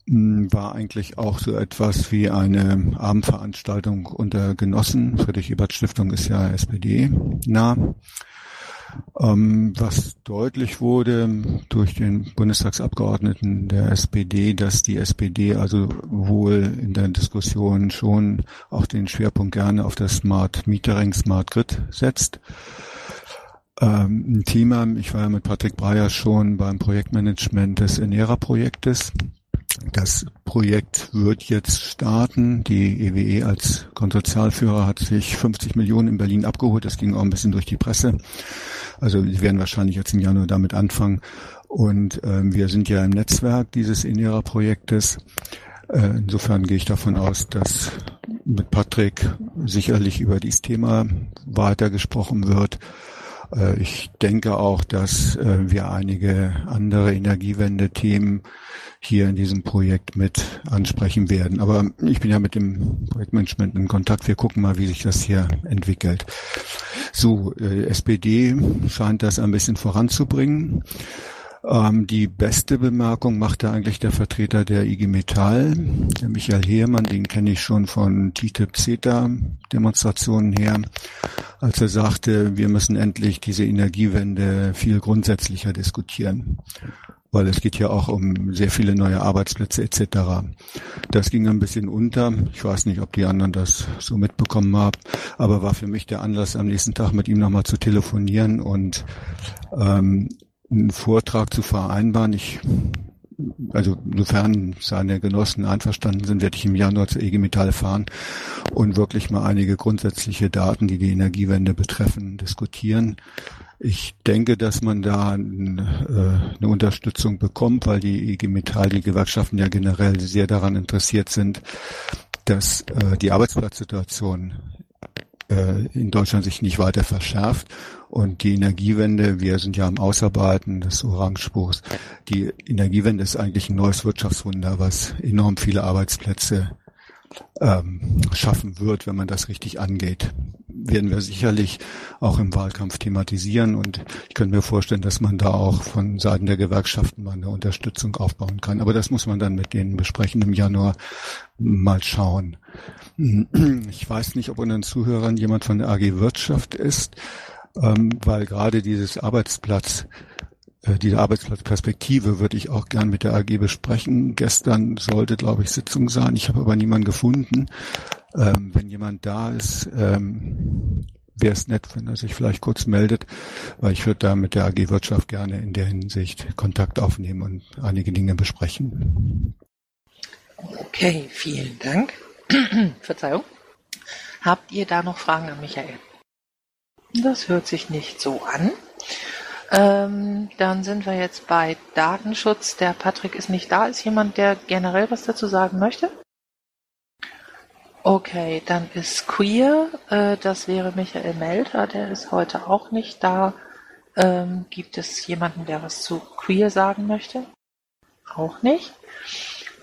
hm, war eigentlich auch so etwas wie eine Abendveranstaltung unter Genossen. Friedrich-Ebert-Stiftung ist ja SPD nah. Ähm, was deutlich wurde durch den Bundestagsabgeordneten der SPD, dass die SPD also wohl in der Diskussion schon auch den Schwerpunkt gerne auf das Smart Metering, Smart Grid setzt. Ähm, ein Thema, ich war ja mit Patrick Breyer schon beim Projektmanagement des Enera-Projektes. Das Projekt wird jetzt starten. Die EWE e als Konsortialführer hat sich 50 Millionen in Berlin abgeholt. Das ging auch ein bisschen durch die Presse. Also wir werden wahrscheinlich jetzt im Januar damit anfangen. Und ähm, wir sind ja im Netzwerk dieses Inera-Projektes. Äh, insofern gehe ich davon aus, dass mit Patrick sicherlich über dieses Thema weiter gesprochen wird. Äh, ich denke auch, dass äh, wir einige andere Energiewende-Themen hier in diesem Projekt mit ansprechen werden. Aber ich bin ja mit dem Projektmanagement in Kontakt. Wir gucken mal, wie sich das hier entwickelt. So, äh, SPD scheint das ein bisschen voranzubringen. Ähm, die beste Bemerkung machte eigentlich der Vertreter der IG Metall, der Michael Heermann, den kenne ich schon von TTIP-CETA-Demonstrationen her, als er sagte, wir müssen endlich diese Energiewende viel grundsätzlicher diskutieren weil es geht ja auch um sehr viele neue Arbeitsplätze etc. Das ging ein bisschen unter. Ich weiß nicht, ob die anderen das so mitbekommen haben, aber war für mich der Anlass, am nächsten Tag mit ihm nochmal zu telefonieren und ähm, einen Vortrag zu vereinbaren. Ich also sofern seine Genossen einverstanden sind, werde ich im Januar zur EG Metall fahren und wirklich mal einige grundsätzliche Daten, die die Energiewende betreffen, diskutieren. Ich denke, dass man da äh, eine Unterstützung bekommt, weil die IG Metall, die Gewerkschaften ja generell sehr daran interessiert sind, dass äh, die Arbeitsplatzsituation äh, in Deutschland sich nicht weiter verschärft. Und die Energiewende, wir sind ja am Ausarbeiten des Orangebuchs, die Energiewende ist eigentlich ein neues Wirtschaftswunder, was enorm viele Arbeitsplätze ähm, schaffen wird, wenn man das richtig angeht. Werden wir sicherlich auch im Wahlkampf thematisieren und ich könnte mir vorstellen, dass man da auch von Seiten der Gewerkschaften mal eine Unterstützung aufbauen kann. Aber das muss man dann mit denen besprechen im Januar mal schauen. Ich weiß nicht, ob unter den Zuhörern jemand von der AG Wirtschaft ist, ähm, weil gerade dieses Arbeitsplatz äh, diese Arbeitsplatzperspektive würde ich auch gern mit der AG besprechen. Gestern sollte, glaube ich, Sitzung sein. Ich habe aber niemanden gefunden. Ähm, wenn jemand da ist, ähm, wäre es nett, wenn er sich vielleicht kurz meldet, weil ich würde da mit der AG Wirtschaft gerne in der Hinsicht Kontakt aufnehmen und einige Dinge besprechen. Okay, vielen Dank. Verzeihung. Habt ihr da noch Fragen an Michael? Das hört sich nicht so an. Ähm, dann sind wir jetzt bei Datenschutz. Der Patrick ist nicht da. Ist jemand, der generell was dazu sagen möchte? Okay, dann ist Queer. Äh, das wäre Michael Melter. Der ist heute auch nicht da. Ähm, gibt es jemanden, der was zu Queer sagen möchte? Auch nicht.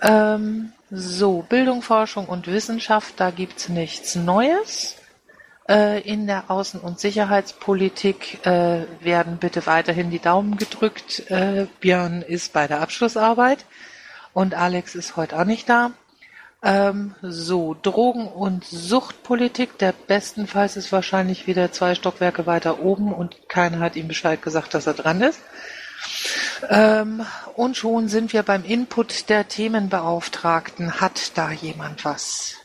Ähm, so, Bildung, Forschung und Wissenschaft, da gibt's nichts Neues. Äh, in der Außen- und Sicherheitspolitik äh, werden bitte weiterhin die Daumen gedrückt. Äh, Björn ist bei der Abschlussarbeit und Alex ist heute auch nicht da. Ähm, so, Drogen- und Suchtpolitik. Der bestenfalls ist wahrscheinlich wieder zwei Stockwerke weiter oben und keiner hat ihm Bescheid gesagt, dass er dran ist. Ähm, und schon sind wir beim Input der Themenbeauftragten. Hat da jemand was?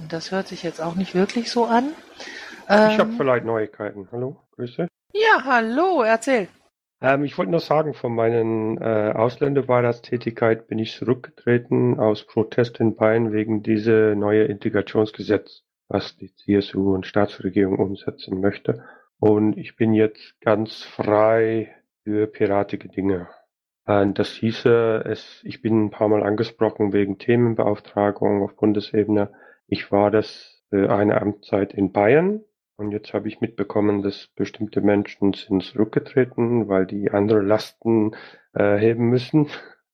Und das hört sich jetzt auch nicht wirklich so an. Ähm, ich habe vielleicht Neuigkeiten. Hallo, Grüße. Ja, hallo, erzähl. Ähm, ich wollte nur sagen, von meinen äh, Ausländerberatungstätigkeit bin ich zurückgetreten aus Protest in Bayern wegen dieser neue Integrationsgesetz, was die CSU und Staatsregierung umsetzen möchte. Und ich bin jetzt ganz frei für piratige Dinge. Und das hieße, es, ich bin ein paar Mal angesprochen wegen Themenbeauftragung auf Bundesebene. Ich war das für eine Amtszeit in Bayern und jetzt habe ich mitbekommen, dass bestimmte Menschen sind zurückgetreten, weil die andere Lasten äh, heben müssen.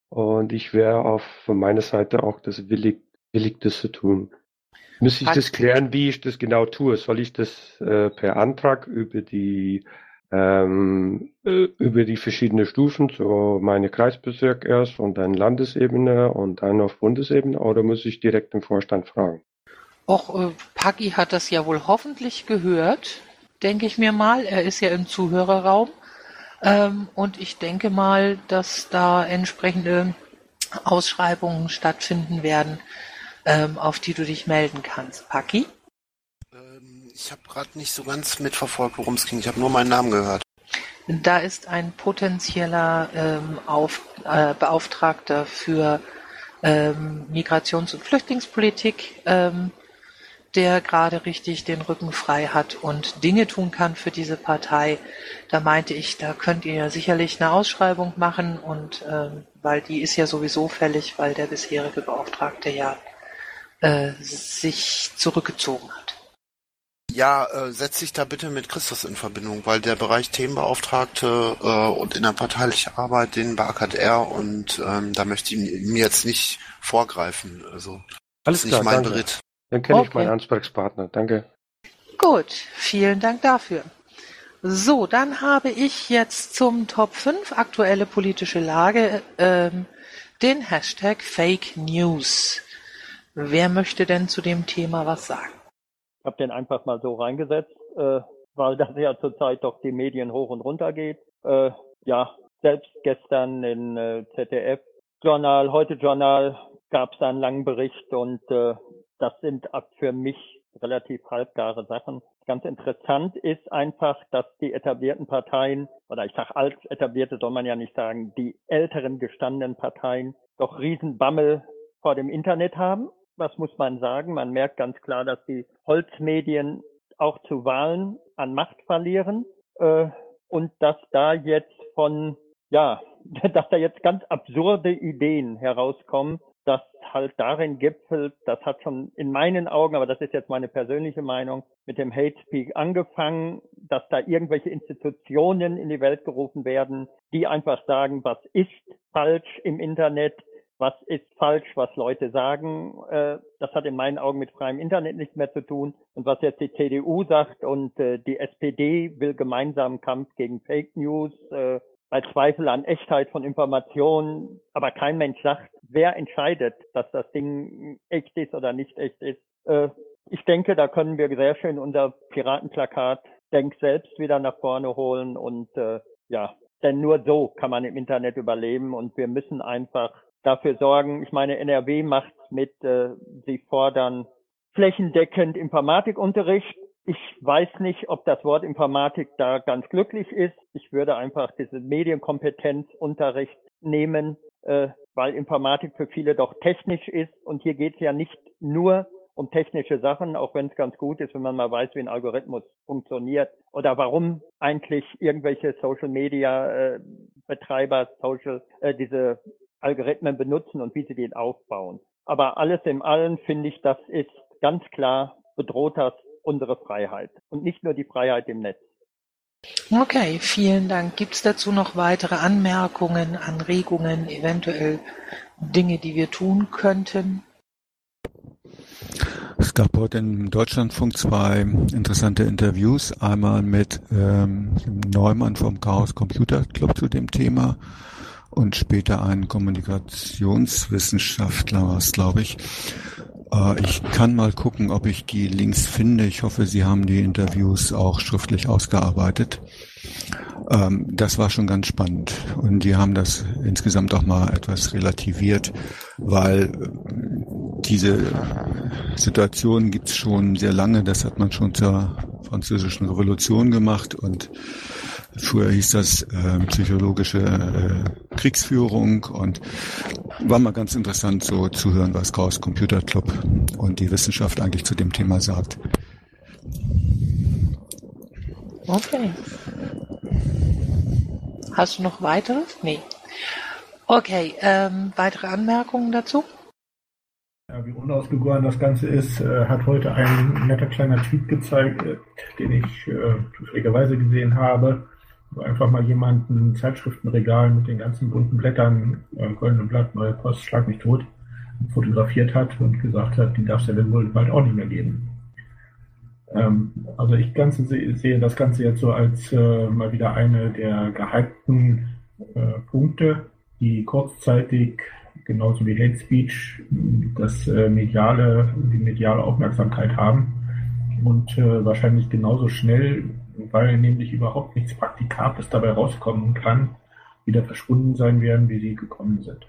Und ich wäre auf von meiner Seite auch das willig, willig das zu tun. Müsste ich das klären, wie ich das genau tue? Soll ich das äh, per Antrag über die ähm, äh, über die verschiedenen Stufen, so meine Kreisbezirk erst und dann Landesebene und dann auf Bundesebene, oder muss ich direkt den Vorstand fragen? Och, äh, Paki hat das ja wohl hoffentlich gehört, denke ich mir mal. Er ist ja im Zuhörerraum. Ähm, und ich denke mal, dass da entsprechende Ausschreibungen stattfinden werden, ähm, auf die du dich melden kannst. Paki? Ähm, ich habe gerade nicht so ganz mitverfolgt, worum es ging. Ich habe nur meinen Namen gehört. Da ist ein potenzieller ähm, auf, äh, Beauftragter für ähm, Migrations- und Flüchtlingspolitik ähm, der gerade richtig den Rücken frei hat und Dinge tun kann für diese Partei. Da meinte ich, da könnt ihr ja sicherlich eine Ausschreibung machen und ähm, weil die ist ja sowieso fällig, weil der bisherige Beauftragte ja äh, sich zurückgezogen hat. Ja, äh, setz dich da bitte mit Christus in Verbindung, weil der Bereich Themenbeauftragte äh, und innerparteiliche Arbeit, den beackert er und ähm, da möchte ich mir jetzt nicht vorgreifen. Also Alles ist klar, nicht mein danke. Beritt. Dann kenne ich Okay. meinen Ansprechpartner. Danke. Gut, vielen Dank dafür. So, dann habe ich jetzt zum Top 5 aktuelle politische Lage ähm, den Hashtag Fake News. Wer möchte denn zu dem Thema was sagen? Ich habe den einfach mal so reingesetzt, äh, weil das ja zurzeit doch die Medien hoch und runter geht. Äh, ja, selbst gestern in äh, ZDF Journal, heute Journal gab es einen langen Bericht und äh, das sind für mich relativ halbgare Sachen. Ganz interessant ist einfach, dass die etablierten Parteien, oder ich sage als etablierte soll man ja nicht sagen, die älteren gestandenen Parteien doch Riesenbammel vor dem Internet haben. Was muss man sagen? Man merkt ganz klar, dass die Holzmedien auch zu Wahlen an Macht verlieren äh, und dass da jetzt von, ja, dass da jetzt ganz absurde Ideen herauskommen, das halt darin gipfelt, das hat schon in meinen Augen, aber das ist jetzt meine persönliche Meinung, mit dem Hate Speak angefangen, dass da irgendwelche Institutionen in die Welt gerufen werden, die einfach sagen, was ist falsch im Internet, was ist falsch, was Leute sagen. Äh, das hat in meinen Augen mit freiem Internet nichts mehr zu tun. Und was jetzt die CDU sagt und äh, die SPD will gemeinsamen Kampf gegen Fake News, äh, bei Zweifel an Echtheit von Informationen, aber kein Mensch sagt, wer entscheidet, dass das Ding echt ist oder nicht echt ist. Äh, ich denke, da können wir sehr schön unser Piratenplakat Denk selbst wieder nach vorne holen und äh, ja, denn nur so kann man im Internet überleben und wir müssen einfach dafür sorgen. Ich meine, NRW macht mit, äh, sie fordern flächendeckend Informatikunterricht ich weiß nicht, ob das Wort Informatik da ganz glücklich ist. Ich würde einfach diese Medienkompetenzunterricht nehmen, äh, weil Informatik für viele doch technisch ist. Und hier geht es ja nicht nur um technische Sachen, auch wenn es ganz gut ist, wenn man mal weiß, wie ein Algorithmus funktioniert oder warum eigentlich irgendwelche Social Media äh, Betreiber Social äh, diese Algorithmen benutzen und wie sie den aufbauen. Aber alles in allem finde ich, das ist ganz klar bedroht das unsere Freiheit und nicht nur die Freiheit im Netz. Okay, vielen Dank. Gibt es dazu noch weitere Anmerkungen, Anregungen, eventuell Dinge, die wir tun könnten? Es gab heute im Deutschlandfunk zwei interessante Interviews. Einmal mit ähm, Neumann vom Chaos Computer Club zu dem Thema und später ein Kommunikationswissenschaftler glaube ich. Äh, ich kann mal gucken, ob ich die Links finde. Ich hoffe, Sie haben die Interviews auch schriftlich ausgearbeitet. Ähm, das war schon ganz spannend. Und die haben das insgesamt auch mal etwas relativiert, weil äh, diese Situation gibt's schon sehr lange. Das hat man schon zur französischen Revolution gemacht und Früher hieß das äh, psychologische äh, Kriegsführung und war mal ganz interessant so zu hören, was Chaos Computer Club und die Wissenschaft eigentlich zu dem Thema sagt. Okay. Hast du noch weiteres? Nee. Okay, ähm, weitere Anmerkungen dazu? Ja, wie unausgegoren das Ganze ist, äh, hat heute ein netter kleiner Tweet gezeigt, äh, den ich äh, zufälligerweise gesehen habe einfach mal jemanden ein Zeitschriftenregal mit den ganzen bunten Blättern, äh, Goldene Blatt, Neue Post, Schlag mich tot, fotografiert hat und gesagt hat, die darf es ja wohl bald auch nicht mehr geben. Ähm, also ich ganze sehe das Ganze jetzt so als äh, mal wieder eine der gehypten äh, Punkte, die kurzzeitig genauso wie Hate Speech das äh, mediale, die mediale Aufmerksamkeit haben und äh, wahrscheinlich genauso schnell weil nämlich überhaupt nichts Praktikables dabei rauskommen kann, wieder verschwunden sein werden, wie sie gekommen sind.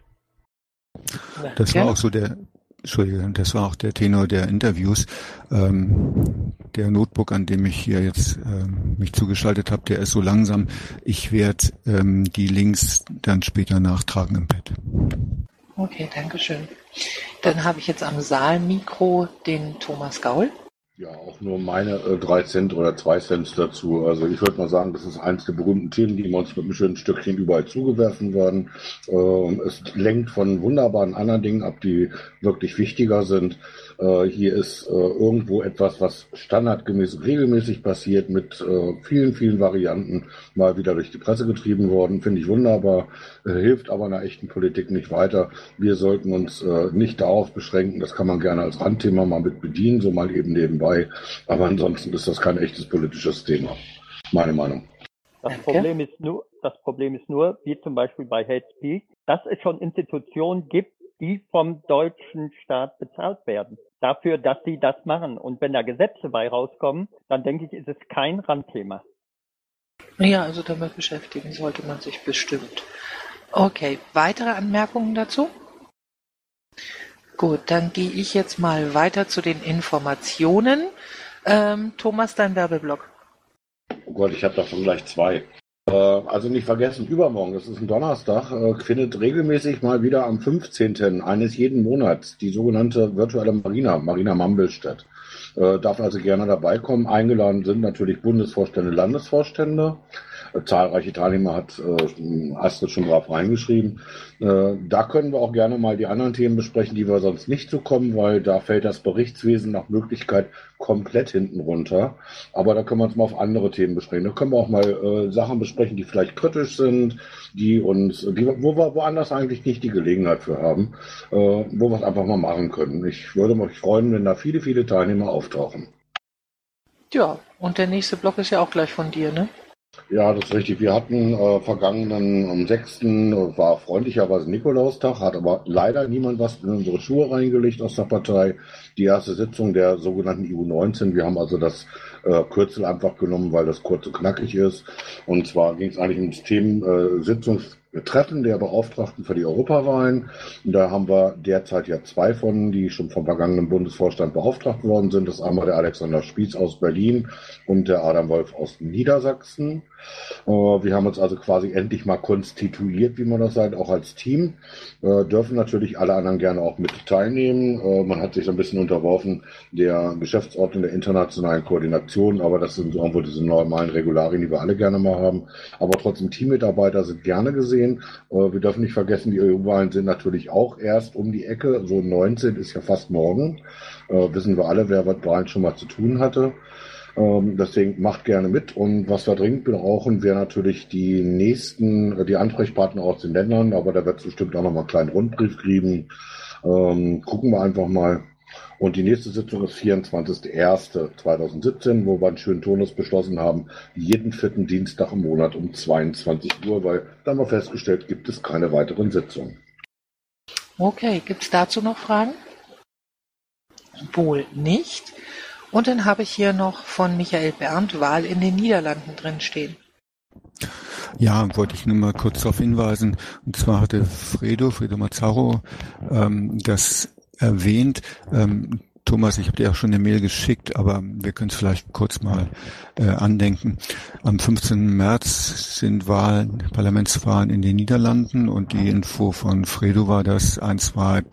Das war auch so der, Entschuldige, das war auch der Tenor der Interviews. Ähm, der Notebook, an dem ich hier jetzt ähm, mich zugeschaltet habe, der ist so langsam. Ich werde ähm, die Links dann später nachtragen im Bett. Okay, danke schön. Dann habe ich jetzt am Saalmikro den Thomas Gaul. Ja, auch nur meine äh, drei Cent oder zwei Cent dazu. Also ich würde mal sagen, das ist eines der berühmten Themen, die uns mit einem schönen Stückchen überall zugeworfen werden. Ähm, es lenkt von wunderbaren anderen Dingen ab, die wirklich wichtiger sind. Äh, hier ist äh, irgendwo etwas, was standardgemäß regelmäßig passiert, mit äh, vielen, vielen Varianten mal wieder durch die Presse getrieben worden. Finde ich wunderbar, äh, hilft aber einer echten Politik nicht weiter. Wir sollten uns äh, nicht darauf beschränken, das kann man gerne als Randthema mal mit bedienen, so mal eben nebenbei. Aber ansonsten ist das kein echtes politisches Thema. Meine Meinung. Das Problem ist nur, das Problem ist nur, wie zum Beispiel bei Hate Speak, dass es schon Institutionen gibt, die vom deutschen Staat bezahlt werden. Dafür, dass sie das machen. Und wenn da Gesetze bei rauskommen, dann denke ich, ist es kein Randthema. Ja, also damit beschäftigen sollte man sich bestimmt. Okay, weitere Anmerkungen dazu? Gut, dann gehe ich jetzt mal weiter zu den Informationen. Ähm, Thomas, dein Werbeblock. Oh Gott, ich habe davon gleich zwei. Äh, also nicht vergessen, übermorgen, das ist ein Donnerstag, äh, findet regelmäßig mal wieder am 15. eines jeden Monats die sogenannte virtuelle Marina, Marina Mambel statt. Äh, darf also gerne dabei kommen. Eingeladen sind natürlich Bundesvorstände, Landesvorstände. Zahlreiche Teilnehmer hat äh, Astrid schon brav reingeschrieben. Äh, da können wir auch gerne mal die anderen Themen besprechen, die wir sonst nicht so kommen, weil da fällt das Berichtswesen nach Möglichkeit komplett hinten runter. Aber da können wir uns mal auf andere Themen besprechen. Da können wir auch mal äh, Sachen besprechen, die vielleicht kritisch sind, die uns, die, wo wir woanders eigentlich nicht die Gelegenheit für haben, äh, wo wir es einfach mal machen können. Ich würde mich freuen, wenn da viele, viele Teilnehmer auftauchen. Ja, und der nächste Block ist ja auch gleich von dir, ne? Ja, das ist richtig. Wir hatten äh, vergangenen am 6. war freundlicherweise Nikolaustag, hat aber leider niemand was in unsere Schuhe reingelegt aus der Partei. Die erste Sitzung der sogenannten EU19. Wir haben also das äh, Kürzel einfach genommen, weil das kurz und knackig ist. Und zwar ging es eigentlich um das Thema äh, Sitzungs Treffen der Beauftragten für die Europawahlen. Da haben wir derzeit ja zwei von, die schon vom vergangenen Bundesvorstand beauftragt worden sind. Das ist einmal der Alexander Spieß aus Berlin und der Adam Wolf aus Niedersachsen. Äh, wir haben uns also quasi endlich mal konstituiert, wie man das sagt, auch als Team. Äh, dürfen natürlich alle anderen gerne auch mit teilnehmen. Äh, man hat sich so ein bisschen unterworfen der Geschäftsordnung der internationalen Koordination, aber das sind irgendwo diese normalen Regularien, die wir alle gerne mal haben. Aber trotzdem Teammitarbeiter sind gerne gesehen. Wir dürfen nicht vergessen, die EU-Wahlen sind natürlich auch erst um die Ecke. So 19 ist ja fast morgen. Wissen wir alle, wer mit Wahlen schon mal zu tun hatte. Ähm, deswegen macht gerne mit. Und was wir dringend brauchen, wäre natürlich die nächsten, äh, die Ansprechpartner aus den Ländern, aber da wird es bestimmt auch nochmal einen kleinen Rundbrief kriegen. Ähm, gucken wir einfach mal. Und die nächste Sitzung ist 24.01.2017, wo wir einen schönen Tonus beschlossen haben, jeden vierten Dienstag im Monat um 22 Uhr, weil da haben wir festgestellt, gibt es keine weiteren Sitzungen. Okay, gibt es dazu noch Fragen? Wohl nicht. Und dann habe ich hier noch von Michael Berndt Wahl in den Niederlanden drin stehen. Ja, wollte ich nur mal kurz darauf hinweisen. Und zwar hatte Fredo, Fredo Mazzaro, ähm, das erwähnt. Ähm, Thomas, ich habe dir auch schon eine Mail geschickt, aber wir können es vielleicht kurz mal äh, andenken. Am 15. März sind Wahlen, Parlamentswahlen in den Niederlanden und die Info von Fredo war, dass ein, zwei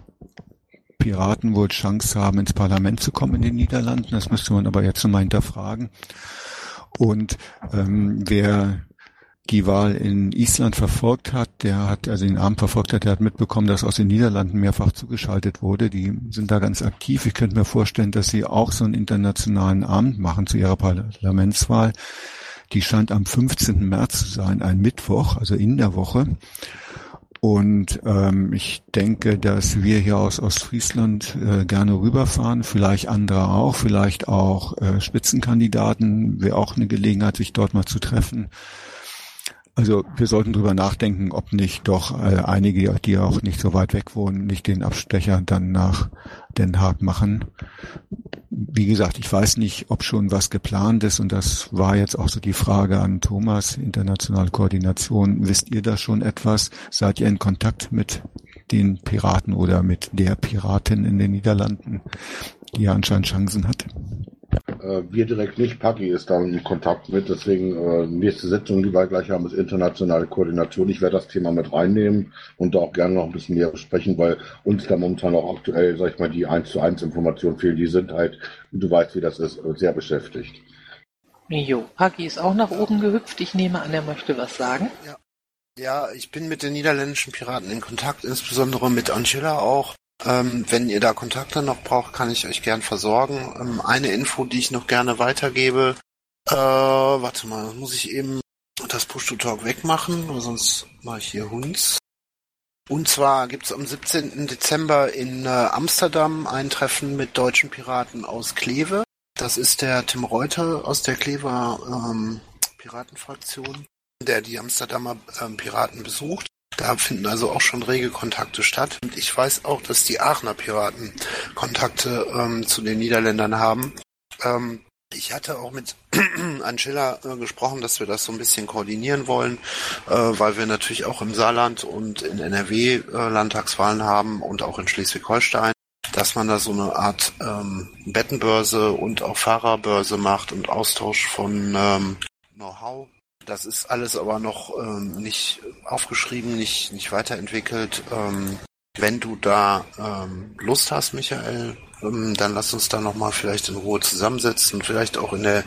Piraten wohl Chance haben, ins Parlament zu kommen in den Niederlanden. Das müsste man aber jetzt nochmal hinterfragen. Und ähm, wer die Wahl in Island verfolgt hat, der hat, also den Abend verfolgt hat, der hat mitbekommen, dass aus den Niederlanden mehrfach zugeschaltet wurde. Die sind da ganz aktiv. Ich könnte mir vorstellen, dass sie auch so einen internationalen Abend machen zu ihrer Parlamentswahl. Die scheint am 15. März zu sein, ein Mittwoch, also in der Woche. Und ähm, ich denke, dass wir hier aus Ostfriesland äh, gerne rüberfahren, vielleicht andere auch, vielleicht auch äh, Spitzenkandidaten, wäre auch eine Gelegenheit, sich dort mal zu treffen. Also wir sollten drüber nachdenken, ob nicht doch äh, einige, die auch nicht so weit weg wohnen, nicht den Abstecher dann nach Den Haag machen. Wie gesagt, ich weiß nicht, ob schon was geplant ist und das war jetzt auch so die Frage an Thomas, internationale Koordination. Wisst ihr da schon etwas? Seid ihr in Kontakt mit den Piraten oder mit der Piratin in den Niederlanden, die ja anscheinend Chancen hat? Äh, wir direkt nicht. Paki ist da in Kontakt mit. Deswegen äh, nächste Sitzung, die wir gleich haben, ist internationale Koordination. Ich werde das Thema mit reinnehmen und da auch gerne noch ein bisschen näher besprechen, weil uns da momentan auch aktuell, sag ich mal, die 1 zu 1 Informationen fehlen. Die sind halt, du weißt, wie das ist, sehr beschäftigt. Jo, Paki ist auch nach oben gehüpft. Ich nehme an, er möchte was sagen. Ja. Ja, ich bin mit den niederländischen Piraten in Kontakt, insbesondere mit Angela auch. Ähm, wenn ihr da Kontakte noch braucht, kann ich euch gern versorgen. Ähm, eine Info, die ich noch gerne weitergebe. Äh, warte mal, muss ich eben das Push-to-Talk wegmachen, sonst mache ich hier Hunds. Und zwar gibt's am 17. Dezember in äh, Amsterdam ein Treffen mit deutschen Piraten aus Kleve. Das ist der Tim Reuter aus der Klever ähm, Piratenfraktion, der die Amsterdamer ähm, Piraten besucht. Da finden also auch schon rege Kontakte statt. Und ich weiß auch, dass die Aachener Piraten Kontakte ähm, zu den Niederländern haben. Ähm, ich hatte auch mit Angela äh, gesprochen, dass wir das so ein bisschen koordinieren wollen, äh, weil wir natürlich auch im Saarland und in NRW äh, Landtagswahlen haben und auch in Schleswig-Holstein. dass man da so eine Art ähm, Bettenbörse und auch Fahrerbörse macht und Austausch von ähm, Know-how. Das ist alles aber noch ähm, nicht aufgeschrieben, nicht, nicht weiterentwickelt. Ähm, wenn du da ähm, Lust hast, Michael, ähm, dann lass uns da nochmal vielleicht in Ruhe zusammensetzen, vielleicht auch in der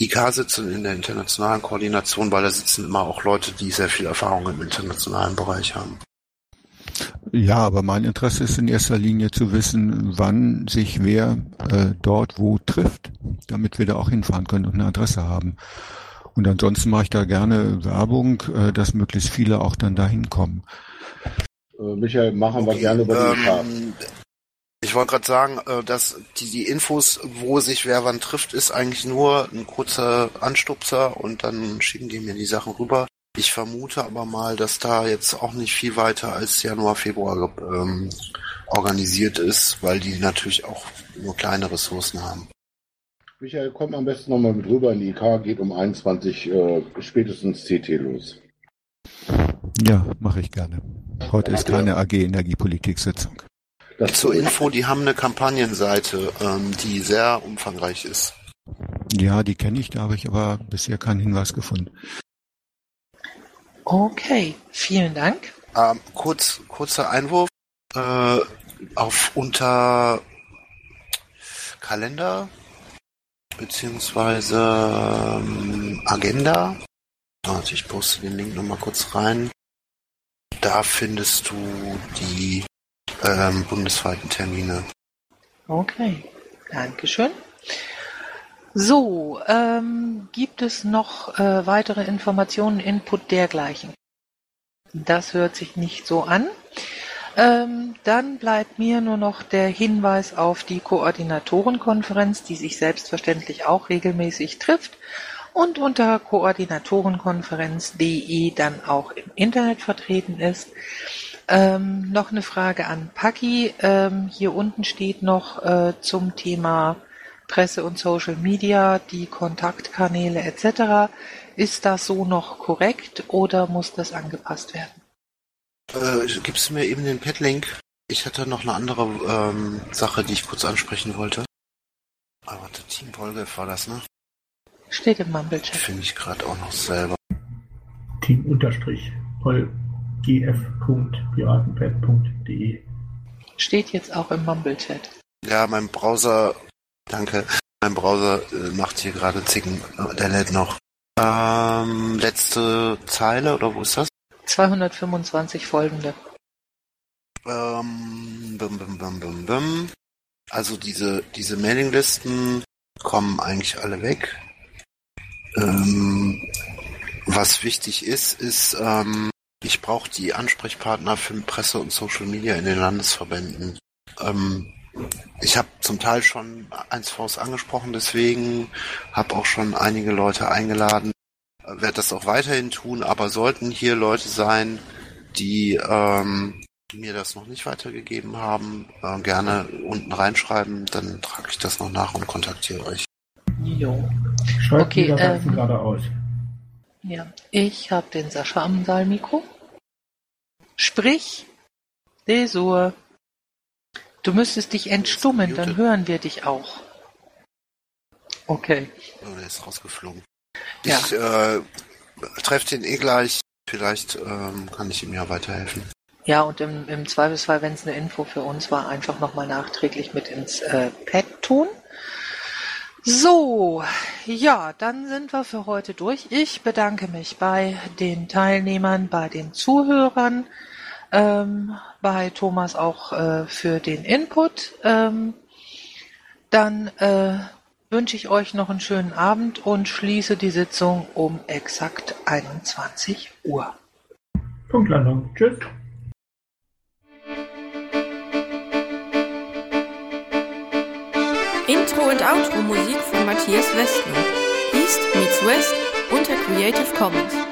IK sitzen, in der internationalen Koordination, weil da sitzen immer auch Leute, die sehr viel Erfahrung im internationalen Bereich haben. Ja, aber mein Interesse ist in erster Linie zu wissen, wann sich wer äh, dort wo trifft, damit wir da auch hinfahren können und eine Adresse haben. Und ansonsten mache ich da gerne Werbung, äh, dass möglichst viele auch dann dahin kommen. Äh, Michael, machen wir gerne über den. Ähm, ich wollte gerade sagen, äh, dass die, die Infos, wo sich wer wann trifft, ist eigentlich nur ein kurzer Anstupser und dann schicken die mir die Sachen rüber. Ich vermute aber mal, dass da jetzt auch nicht viel weiter als Januar, Februar ähm, organisiert ist, weil die natürlich auch nur kleine Ressourcen haben. Michael, komm am besten nochmal mit rüber in die IK, geht um 21 äh, spätestens CT los. Ja, mache ich gerne. Heute ist keine AG Energiepolitik-Sitzung. Zur Info, die haben eine Kampagnenseite, ähm, die sehr umfangreich ist. Ja, die kenne ich, da habe ich aber bisher keinen Hinweis gefunden. Okay, vielen Dank. Ähm, kurz, kurzer Einwurf. Äh, auf unter Kalender beziehungsweise ähm, Agenda. Warte, ich poste den Link nochmal kurz rein. Da findest du die ähm, bundesweiten Termine. Okay, Dankeschön. So, ähm, gibt es noch äh, weitere Informationen, Input dergleichen? Das hört sich nicht so an. Ähm, dann bleibt mir nur noch der Hinweis auf die Koordinatorenkonferenz, die sich selbstverständlich auch regelmäßig trifft und unter koordinatorenkonferenz.de dann auch im Internet vertreten ist. Ähm, noch eine Frage an Paki. Ähm, hier unten steht noch äh, zum Thema Presse und Social Media, die Kontaktkanäle etc. Ist das so noch korrekt oder muss das angepasst werden? Äh, gibst du mir eben den Pad-Link? Ich hatte noch eine andere ähm, Sache, die ich kurz ansprechen wollte. Aber der Team Polgef war das, ne? Steht im Mumble-Chat. Finde ich gerade auch noch selber. Team unterstrich polgf.piratenpad.de Steht jetzt auch im Mumble-Chat. Ja, mein Browser, danke, mein Browser äh, macht hier gerade Zicken. Äh, Der lädt noch. Ähm, letzte Zeile, oder wo ist das? 225 folgende. Ähm, bum, bum, bum, bum. Also diese, diese Mailinglisten kommen eigentlich alle weg. Ähm, was wichtig ist, ist, ähm, ich brauche die Ansprechpartner für Presse und Social Media in den Landesverbänden. Ähm, ich habe zum Teil schon 1Vs angesprochen, deswegen habe auch schon einige Leute eingeladen. Werde das auch weiterhin tun, aber sollten hier Leute sein, die ähm, mir das noch nicht weitergegeben haben, äh, gerne unten reinschreiben, dann trage ich das noch nach und kontaktiere euch. Jo. Schreibt Okay, Ganzen ähm, gerade aus. Ja, ich habe den Sascha am Saalmikro. Sprich, Desur. Du müsstest dich entstummen, dann hören wir dich auch. Okay. Oh, der ist rausgeflogen. Ja. Ich äh, treffe den eh gleich. Vielleicht ähm, kann ich ihm ja weiterhelfen. Ja, und im, im Zweifelsfall, wenn es eine Info für uns war, einfach nochmal nachträglich mit ins äh, Pad tun. So, ja, dann sind wir für heute durch. Ich bedanke mich bei den Teilnehmern, bei den Zuhörern, ähm, bei Thomas auch äh, für den Input. Ähm, dann äh, wünsche ich euch noch einen schönen Abend und schließe die Sitzung um exakt 21 Uhr. Punktlandung. Tschüss. Intro und Outro Musik von Matthias Westner. East meets West unter Creative Commons.